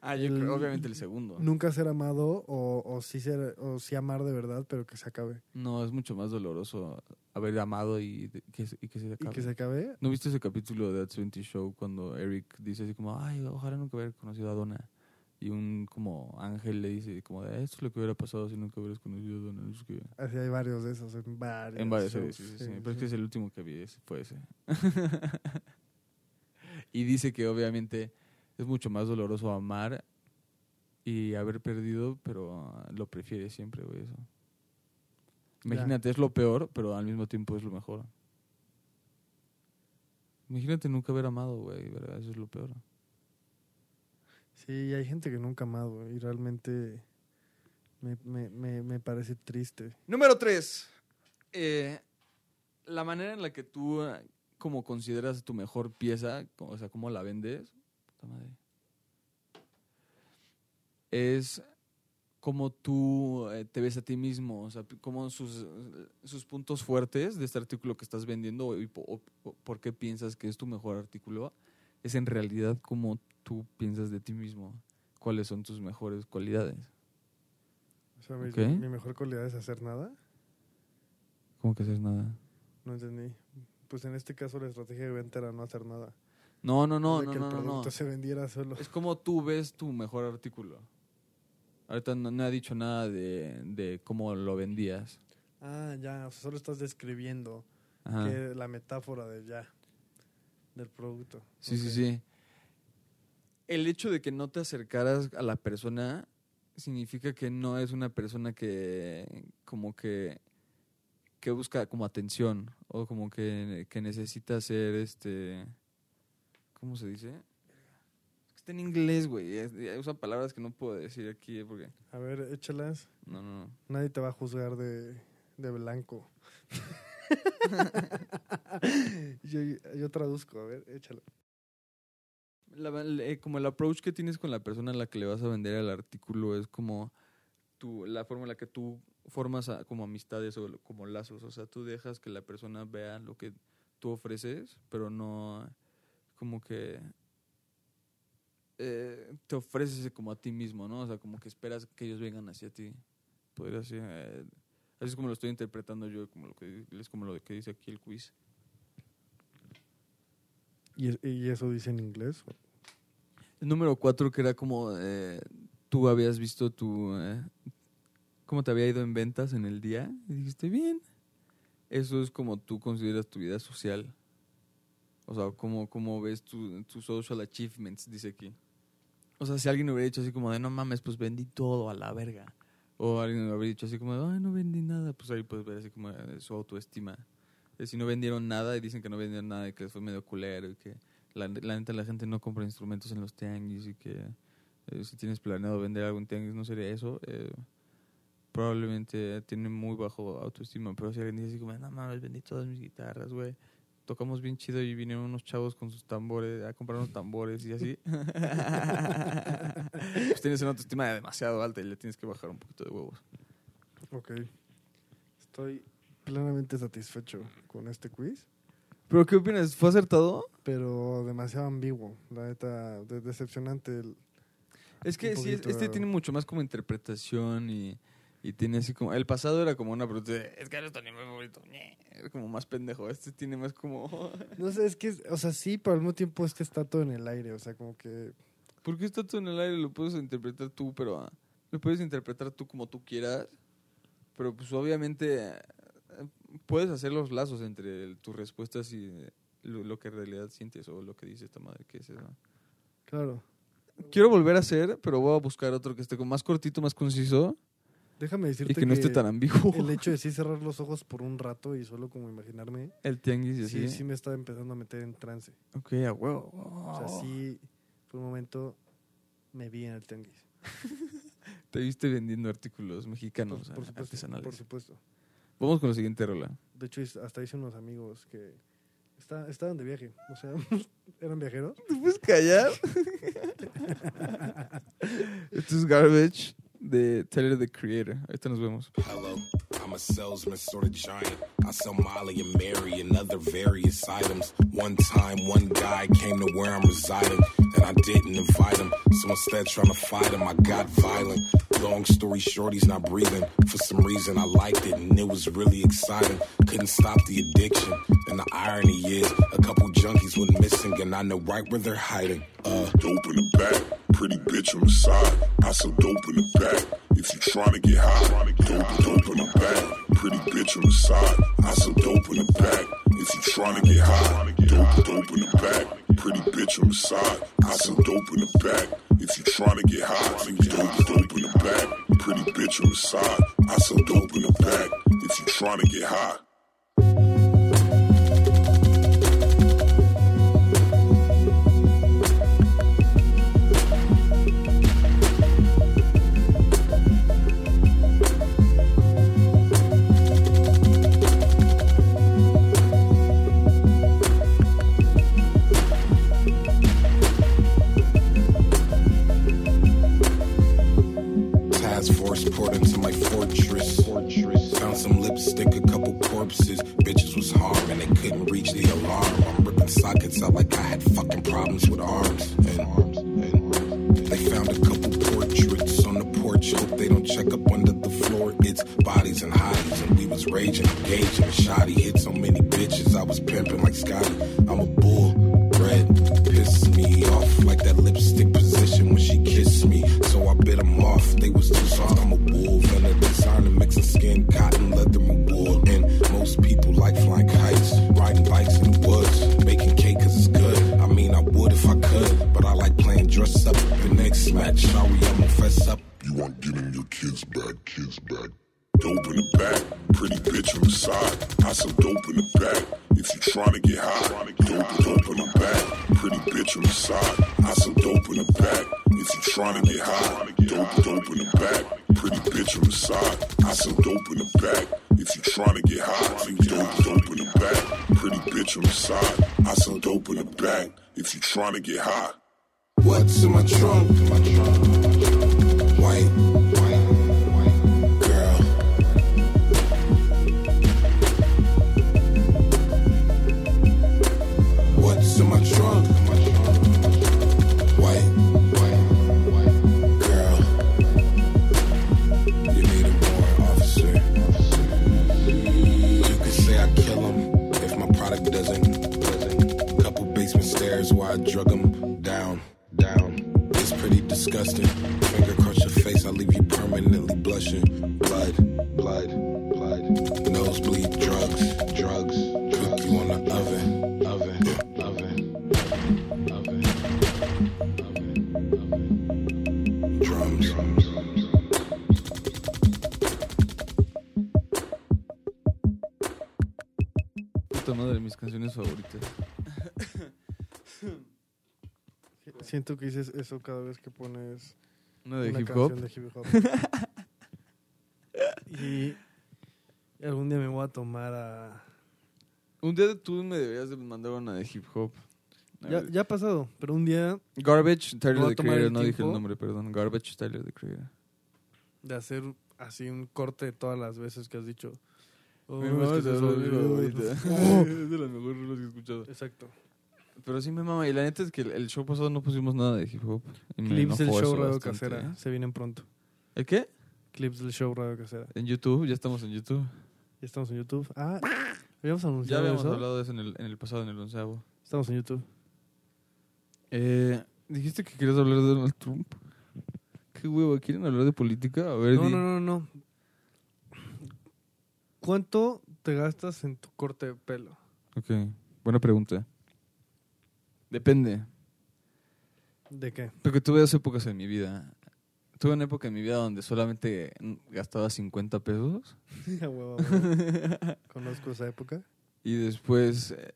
Ah, yo creo, obviamente el segundo. ¿Nunca ser amado o, o, sí ser, o sí amar de verdad, pero que se acabe? No, es mucho más doloroso haber amado y, que, se- y que se ¿Y acabe. que se acabe? ¿No viste ese capítulo de That 20 Show cuando Eric dice así como, ay, ojalá nunca hubiera conocido a Donna? Y un como ángel le dice como, de, esto es lo que hubiera pasado si nunca hubieras conocido a Donna. Así hay varios de esos, en varios. En shows, series, sí, sí, sí. Pero es que es el último que vi, ese fue ese. y dice que obviamente es mucho más doloroso amar y haber perdido, pero lo prefiere siempre, güey, eso. Imagínate, es lo peor, pero al mismo tiempo es lo mejor. Imagínate nunca haber amado, güey, ¿verdad? Eso es lo peor. Sí, hay gente que nunca ha amado y realmente me, me, me, me parece triste. Número tres. Eh, la manera en la que tú eh, como consideras tu mejor pieza, o sea, cómo la vendes, madre, es cómo tú eh, te ves a ti mismo, o sea, cómo sus, sus puntos fuertes de este artículo que estás vendiendo y po- o- por qué piensas que es tu mejor artículo, es en realidad cómo tú piensas de ti mismo, cuáles son tus mejores cualidades. O sea, mi, mi mejor cualidad es hacer nada. ¿Cómo que haces nada? No entendí. Pues en este caso la estrategia de venta era no hacer nada. No, no, no, de no, que no, el no, no. producto se vendiera solo. Es como tú ves tu mejor artículo. Ahorita no, no ha dicho nada de, de cómo lo vendías. Ah, ya, o sea, solo estás describiendo que la metáfora de ya, del producto. Sí, sí, sí. El hecho de que no te acercaras a la persona significa que no es una persona que como que que busca como atención o como que, que necesita ser este ¿cómo se dice? Está en inglés, güey. es- Usa palabras que no puedo decir aquí eh, porque A ver, échalas. no, no, no. Nadie te va a juzgar de, de blanco. yo, yo traduzco, a ver, échalo. La- eh, como el approach que tienes con la persona a la que le vas a vender el artículo es como tu, la forma en la que tú formas a- como amistades o como lazos. O sea, tú dejas que la persona vea lo que tú ofreces, pero no como que eh, te ofreces como a ti mismo, ¿no? O sea, como que esperas que ellos vengan hacia ti. Podría ser. eh, así es como lo estoy interpretando yo, como lo que es como lo que dice aquí el quiz. ¿Y, y eso dice en inglés? El número cuatro, que era como eh, tú habías visto tu. eh, cómo te había ido en ventas en el día. Y dijiste, bien. Eso es como tú consideras tu vida social. O sea, cómo, cómo ves tu- tus social achievements, dice aquí. O sea, si alguien hubiera dicho así como de, no mames, pues vendí todo a la verga. O alguien hubiera dicho así como de, ay, no vendí nada. Pues ahí puedes ver así como su autoestima. Eh, Si no vendieron nada y dicen que no vendieron nada y que fue medio culero y que la, neta la gente no compra instrumentos en los tianguis y que eh, si tienes planeado vender algo en tianguis no sería eso, eh, probablemente tiene muy bajo autoestima. Pero si alguien dice así como, no mames, vendí todas mis guitarras, güey. Tocamos bien chido y vinieron unos chavos con sus tambores a comprar unos tambores y así. pues tienes una autoestima demasiado alta y le tienes que bajar un poquito de huevos. Ok. Estoy plenamente satisfecho con este quiz, ¿Pero qué opinas? ¿Fue acertado? pero demasiado ambiguo. La neta, de- decepcionante. el- Es que sí, este tiene mucho más como interpretación y, y tiene así como... El pasado era como una pregunta de, es que eres tu anime favorito. ñe". Como más pendejo. Este tiene más como... No sé, es que, o sea, sí, pero al mismo tiempo es que está todo en el aire. O sea, como que ¿Por qué está todo en el aire? Lo puedes interpretar tú, pero... ah, lo puedes interpretar tú como tú quieras. Pero pues obviamente eh, puedes hacer los lazos entre el- tus respuestas y eh, lo, lo que en realidad sientes o lo que dice esta madre que es eso. Claro. Quiero volver a hacer, pero voy a buscar otro que esté más cortito, más conciso. Déjame decirte y que no esté tan ambiguo. el hecho de sí cerrar los ojos por un rato y solo como imaginarme, El tianguis y así. sí, sí me está empezando a meter en trance. Ok, a huevo. O sea, sí, por un momento me vi en el tianguis. Te viste vendiendo artículos mexicanos por, por supuesto, artesanales. por supuesto. Vamos con la siguiente rola. De hecho, hasta hice unos amigos que está- estaban de viaje. O sea, eran viajeros. ¿Te puedes callar? Esto es Garbage de Tyler the Creator. Ahorita nos vemos. Hello, I'm a salesman, sort of giant. I sell Molly and Mary and other various items. One time, one guy came to where I'm residing, and I didn't invite him. So instead, trying to fight him, I got violent. Long story short, he's not breathing. For some reason, I liked it, and it was really exciting. Couldn't stop the addiction. And the irony is, a couple junkies went missing, and I know right where they're hiding. Uh, Dope in the back, pretty bitch on the side. I sell dope in the back. If you trying to get high, dope, dope in the back, pretty bitch on the side. I sell dope in the back. If you tryna get high, dope, dope in the back, pretty bitch on the side. I sell dope in the back. If you tryna get high, dope, dope in the back, pretty bitch on the side. I sell dope in the back. If you tryna get high. Bitches was harming, they couldn't reach the alarm. I'm ripping sockets out like I had fucking problems with arms. And, and they found a couple portraits on the porch. Hope they don't check up under the floor. It's bodies and hotties, and we was raging, engaging. A shoddy hit so many bitches, I was pimping like Scotty. I'm a I sell dope in the back. If you tryna get high, dope, dope in the back, pretty bitch on the side. I sell dope in the back. If you tryna get high, dope, dope in the back, pretty bitch on the side. I sell dope in the back. If you tryna get high, dope, dope in the back, pretty bitch on the side. I sell dope in the back. If you tryna get high. What's in my trunk? White in my trunk? White, white, white girl. You need a warrant, officer. You could say I kill him if my product doesn't. doesn't. Couple basement stairs while I drug him down, down. It's pretty disgusting. Finger across your face, I leave you permanently blushing. Blood, blood, blood. Nosebleed, drugs. Mis canciones favoritas. Siento que dices eso cada vez que pones Una de una hip canción hop. de hip hop. y algún día me voy a tomar a... Un día tú me deberías de mandar una de hip hop. Ya, ya ha pasado, pero un día Garbage, Tyler the Creator. No dije el nombre, perdón. Garbage, Tyler the Creator. de hacer así un corte de todas las veces que has dicho. "Oh, Mi es que de olvidó". Es de las mejores rolas que he escuchado. Exacto. Pero sí me mama. Y la neta es que el, el show pasado no pusimos nada de hip hop. Y me Clips del show Radio Casera. ¿eh? Se vienen pronto. ¿El qué? Clips del show Radio Casera. En YouTube. Ya estamos en YouTube. Ya estamos en YouTube. Ah, habíamos anunciado Ya habíamos eso. hablado de eso en el, en el pasado, en el onceavo. Estamos en YouTube. Eh, Dijiste que querías hablar de Donald Trump. ¿Qué huevo? ¿Quieren hablar de política? A ver, No, di. no, no, no. ¿Cuánto te gastas en tu corte de pelo? Ok, buena pregunta. Depende. ¿De qué? Porque tuve dos épocas en mi vida. Tuve una época en mi vida donde solamente gastaba 50 pesos A huevo, a huevo. Conozco esa época. y después eh,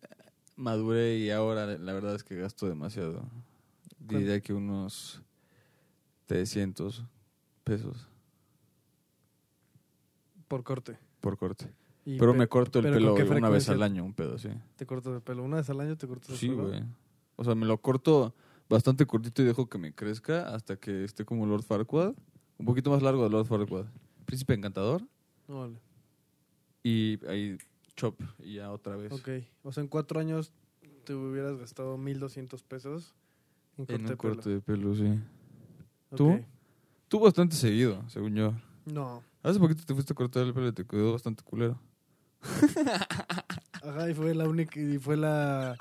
maduré y ahora la verdad es que gasto demasiado. Diría que unos 300 pesos Por corte. Por corte. Y Pero pe- me corto el pelo ¿con qué una vez al año, un pedo, sí. ¿Te cortas el pelo? ¿Una vez al año te cortas el Sí, pelo? güey. O sea, me lo corto bastante cortito y dejo que me crezca hasta que esté como Lord Farquaad. Un poquito más largo de Lord Farquaad. Príncipe Encantador. Órale. Y ahí chop y ya otra vez. Ok. O sea, en cuatro años te hubieras gastado 1.200 pesos en corte En un de corte pelo. de pelo, sí. Ok. ¿Tú? Tú bastante seguido, según yo. No. Hace poquito te fuiste a cortar el pelo y te quedó bastante culero. Ajá, y fue la única, y fue la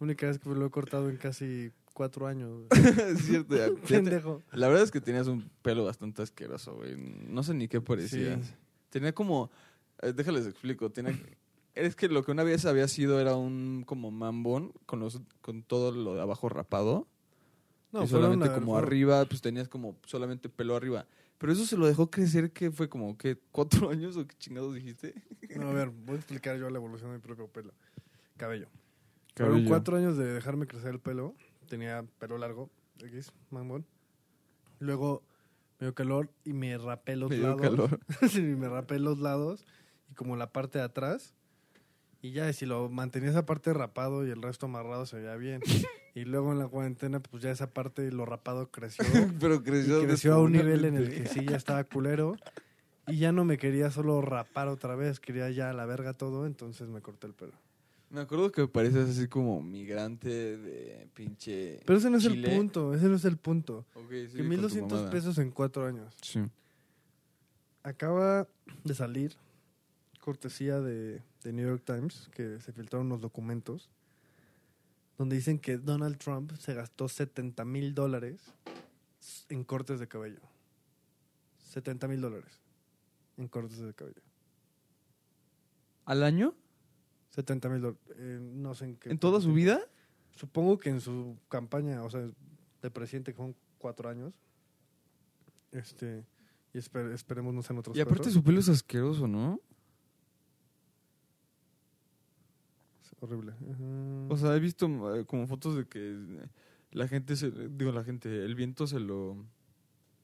única vez que me lo he cortado en casi cuatro años. es cierto. ya- ya te- la verdad es que tenías un pelo bastante asqueroso, güey. No sé ni qué parecías. Sí. Tenía como... eh, déjales explico. Tenía... Es que lo que una vez había sido era un como mambón con, los, con todo lo de abajo rapado. No, y solamente como arriba, pues tenías como solamente pelo arriba. Pero eso se lo dejó crecer que fue como que cuatro años o qué chingados dijiste. No, a ver, voy a explicar yo la evolución de mi propio pelo. Cabello. Fueron Cabello. cuatro años de dejarme crecer el pelo. Tenía pelo largo, X, mamón. Luego me dio calor y me rapé los Me dio lados. calor. sí, me rapé los lados y como la parte de atrás. Y ya, si lo mantenía esa parte rapado y el resto amarrado se veía bien. y luego en la cuarentena, pues ya esa parte, lo rapado creció. Pero y creció, creció a un nivel en el que sí ya estaba culero. Y ya no me quería solo rapar otra vez, quería ya a la verga todo, entonces me corté el pelo. Me acuerdo que pareces así como migrante de pinche. Pero ese no es Chile. el punto, ese no es el punto. Ok, que sigue con tu 1200 mamada. pesos en cuatro años. Sí. Acaba de salir, cortesía de, de New York Times, que se filtraron unos documentos, donde dicen que Donald Trump se gastó 70 mil dólares en cortes de cabello. 70 mil dólares en cortes de cabello. ¿Al año? 70 mil dólares. eh, no sé en qué. ¿En toda su vida? Supongo que en su campaña, o sea, de presidente, que son cuatro años. Este. Y esper- esperemos no sean otros Y aparte cuatro. su pelo es asqueroso, ¿no? Es horrible. Ajá. O sea, he visto eh, como fotos de que eh, la gente se, digo la gente, el viento se lo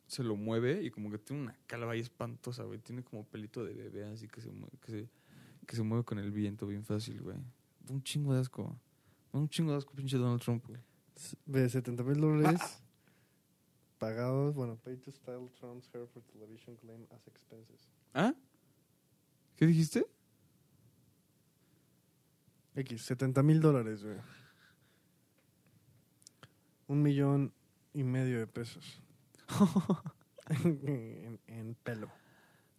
se lo mueve y como que tiene una calva ahí espantosa, güey. Tiene como pelito de bebé así que se mueve, que se, que se mueve con el viento bien fácil, güey. Da un chingo de asco. Da un chingo de asco pinche Donald Trump, güey. de 70 mil dólares pagados, bueno, pay to style Trump's hair for television claim as expenses. ¿Ah? ¿Qué dijiste? X, 70 mil dólares, güey. Un millón y medio de pesos. en, en pelo.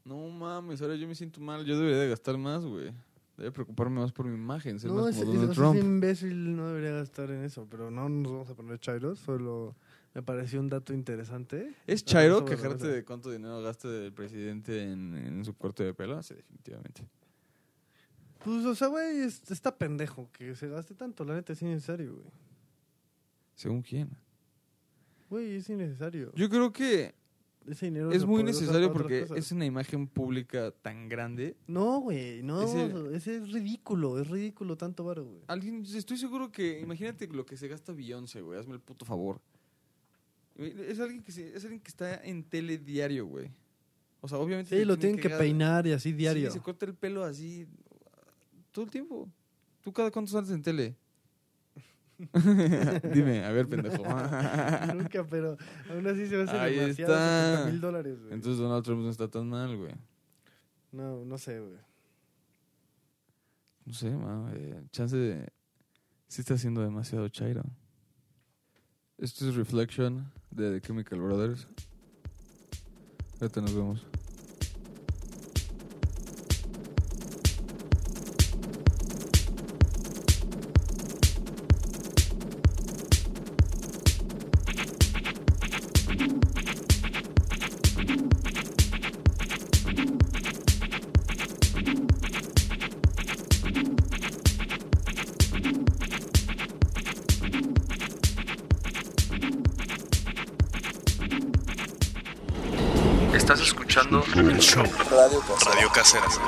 No mames, ahora yo me siento mal. Yo debería de gastar más, güey. Debería preocuparme más por mi imagen, ser No, más como Donald Trump. imbécil no debería gastar en eso, pero no nos vamos a poner chairos, solo me pareció un dato interesante. ¿Es chairo quejarte de cuánto dinero gasta el presidente en, en su corte de pelo? Sí, definitivamente. Pues, o sea, güey, es- está pendejo que se gaste tanto, la neta es innecesario, güey. ¿Según quién? Güey, es innecesario. Yo creo que Ese dinero es muy necesario porque es una imagen pública tan grande. No, güey, no, Ese- ese es ridículo, es ridículo tanto varo, güey. Alguien, estoy seguro que, imagínate lo que se gasta Beyoncé, güey, hazme el puto favor. Es alguien que, se- es alguien que está en tele diario, güey. O sea, obviamente... Sí, se lo tiene tienen que peinar y así diario. Sí, se corta el pelo así todo el tiempo. ¿Tú cada cuánto sales en tele? Dime, a ver, pendejo. Nunca, pero aún así se me hace Ahí demasiado está. 70 mil dólares, güey. Entonces Donald Trump no está tan mal, güey. No, no sé, güey. No sé, ma, eh, chance de... Sí está haciendo demasiado chairo. Esto es Reflection de The Chemical Brothers. Ahorita nos vemos. Caseras.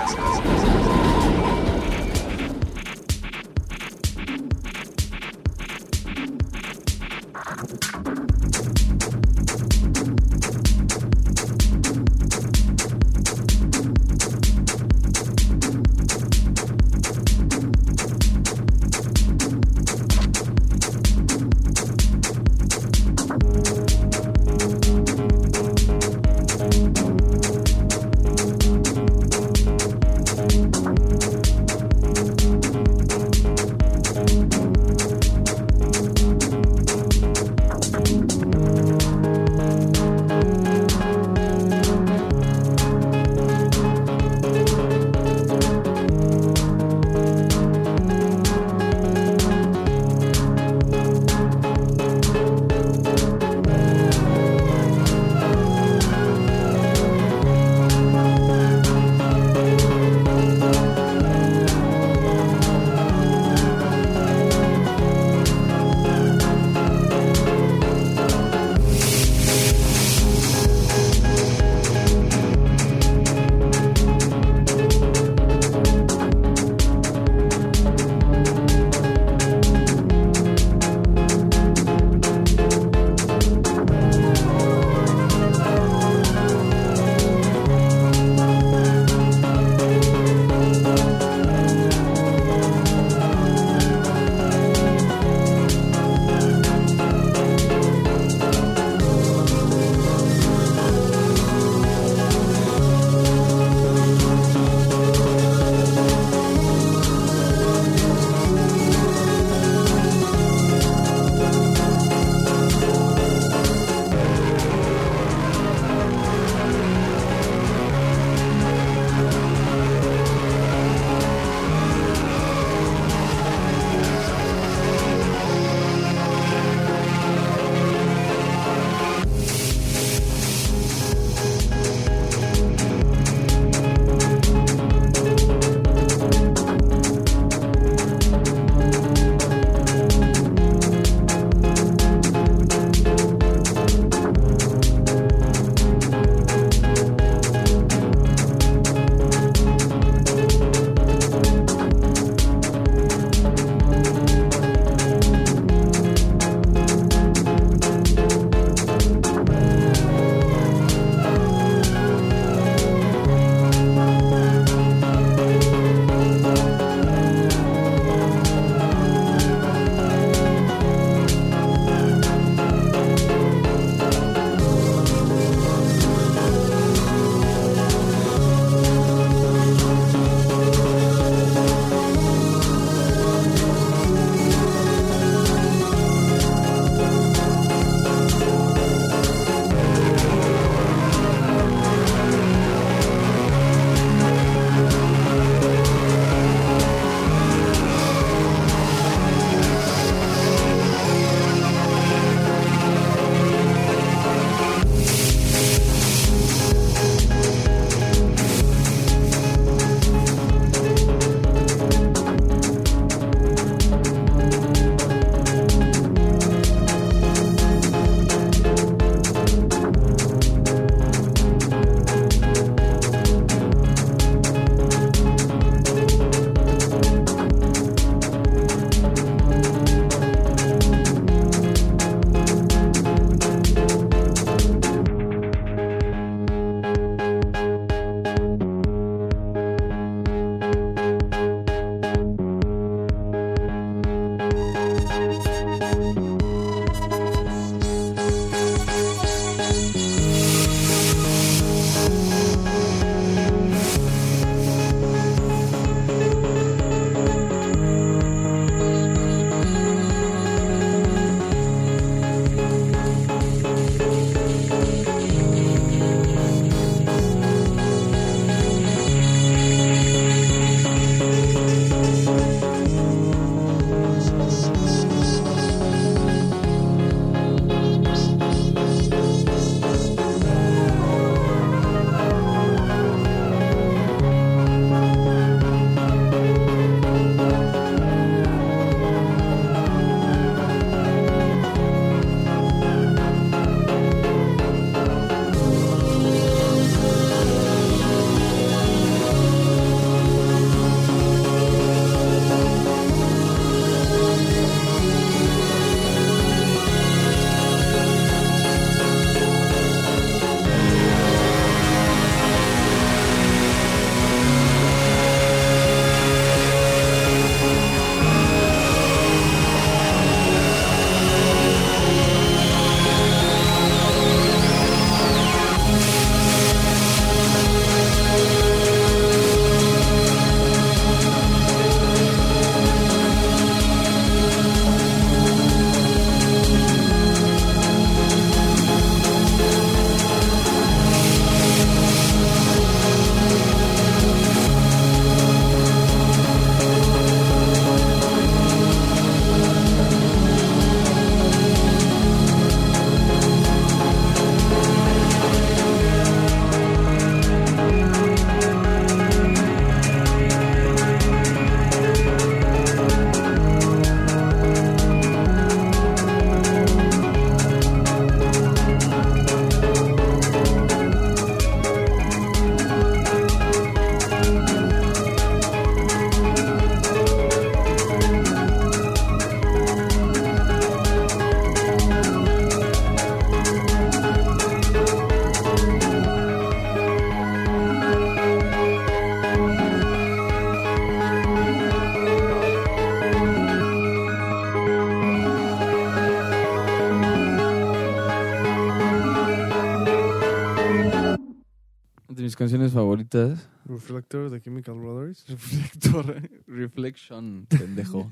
Bonitas. Reflector de Chemical Brothers. Reflector, Reflection, pendejo,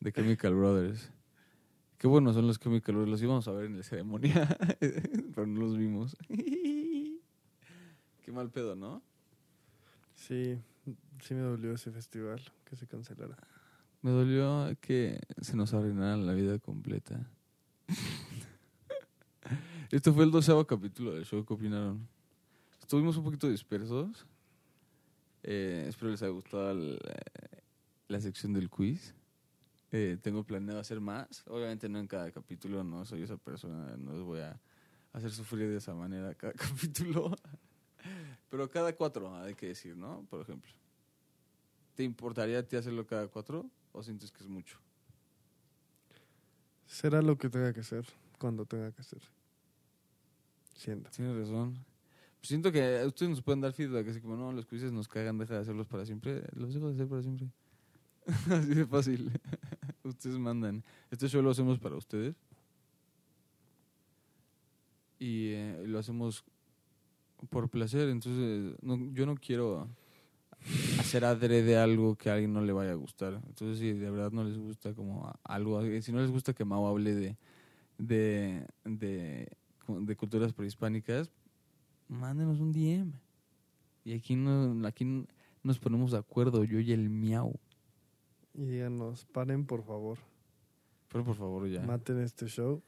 de Chemical Brothers. Qué buenos son los Chemical Brothers. Los íbamos a ver en la ceremonia, pero no los vimos. Qué mal pedo, ¿no? Sí, sí me dolió ese festival que se cancelara. Me dolió que se nos arruinara la vida completa. Este fue el doceavo capítulo del show. ¿Qué opinaron? Estuvimos un poquito dispersos. Eh, espero les haya gustado el- eh, la sección del quiz. Eh, tengo planeado hacer más. Obviamente no en cada capítulo, no soy esa persona. No les voy a hacer sufrir de esa manera cada capítulo. Pero cada cuatro, hay que decir, ¿no? Por ejemplo. ¿Te importaría a ti hacerlo cada cuatro o sientes que es mucho? Será lo que tenga que ser, cuando tenga que ser. Siento. Tienes razón. Siento que ustedes nos pueden dar feedback, así como, no, los quizzes nos cagan, deja de hacerlos para siempre. Los dejo de hacer para siempre. así de fácil. ustedes mandan. Este show lo hacemos para ustedes. Y eh, lo hacemos por placer. Entonces, no, yo no quiero hacer adrede algo que a alguien no le vaya a gustar. Entonces, si de verdad no les gusta como algo, si no les gusta que Mau hable de, de, de culturas prehispánicas, mándenos un DM. Y aquí, no, aquí nos ponemos de acuerdo, yo y el miau. Y díganos, paren por favor. Pero por favor ya. Maten este show.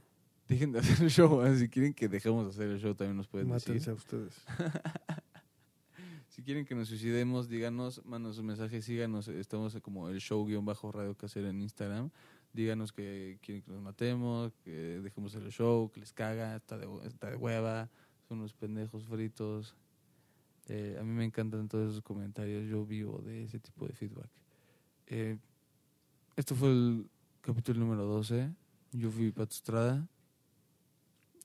Dejen de hacer el show. ¿eh? Si quieren que dejemos de hacer el show, también nos pueden Mátense decir. a ustedes. Si quieren que nos suicidemos, díganos, mándanos un mensaje, síganos. Estamos como el show-radio casero en Instagram. Díganos que quieren que nos matemos, que dejemos el show, que les caga, está de, está de hueva, son unos pendejos fritos. Eh, a mí me encantan todos esos comentarios, yo vivo de ese tipo de feedback. Eh, esto fue el capítulo número 12. Yo fui Pato Estrada.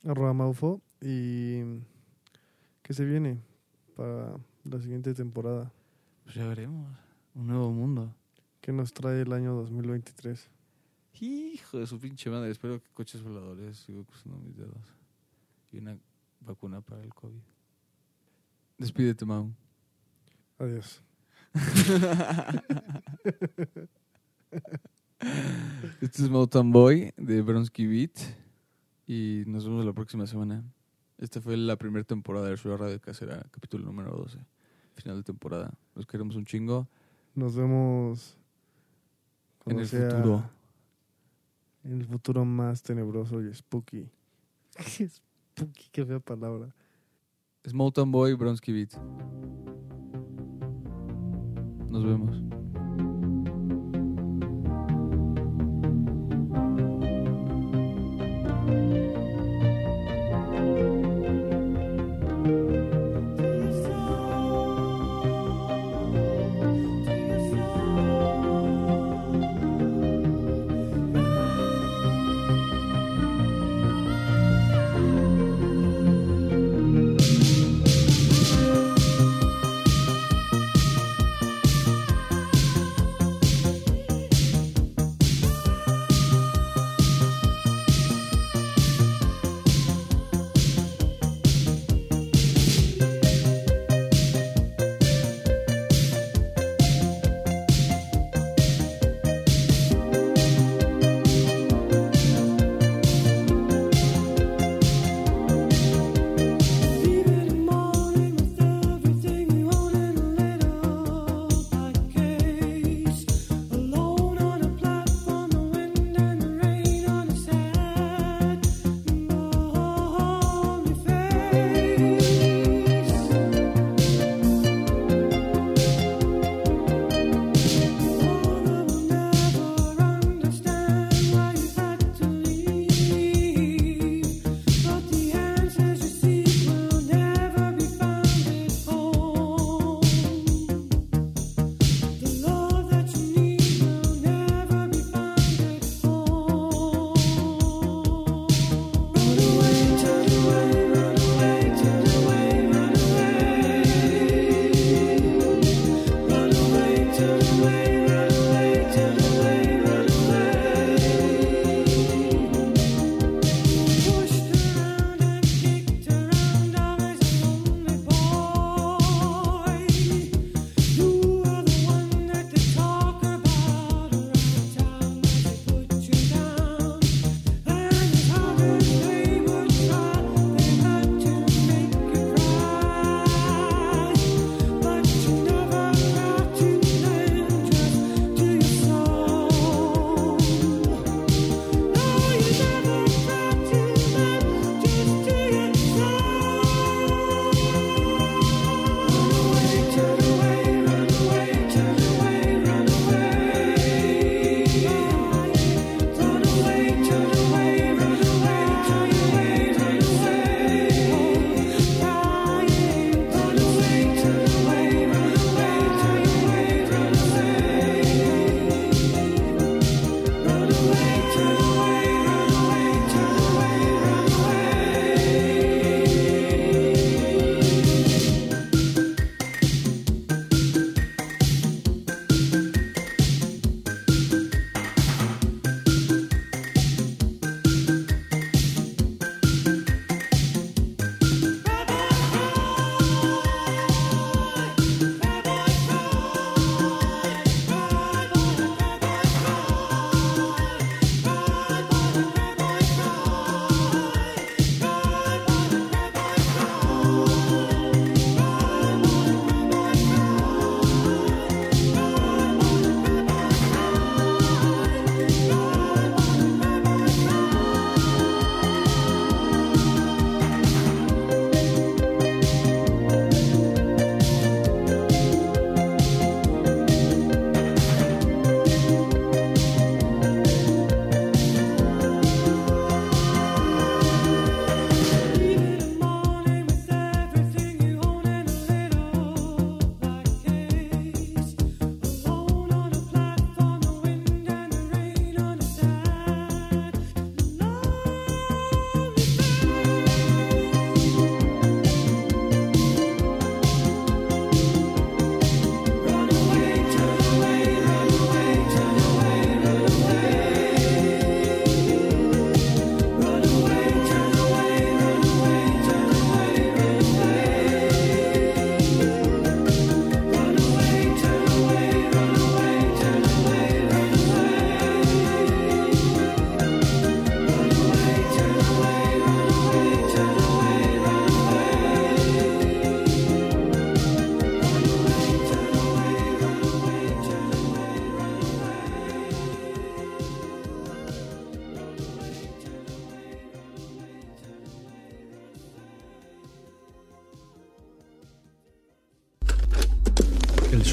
Arroba Maufo. Y que se viene para la siguiente temporada. Pues ya veremos. Un nuevo mundo. ¿Qué nos trae el año 2023? Hijo de su pinche madre. Espero que coches voladores. Sigo cruzando mis dedos. Y una vacuna para el COVID. Despídete, Mau. Adiós. Este es Mountain Boy de Bronsky Beat. Y nos vemos la próxima semana. Esta fue la primera temporada del show Radio Casera, capítulo número 12. Final de temporada. Los queremos un chingo. Nos vemos En el futuro. En el futuro más tenebroso y spooky. spooky, qué fea palabra. Es Mountain Boy, Bronsky Beat. Nos vemos.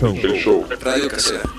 Show. El show. Radio Casera.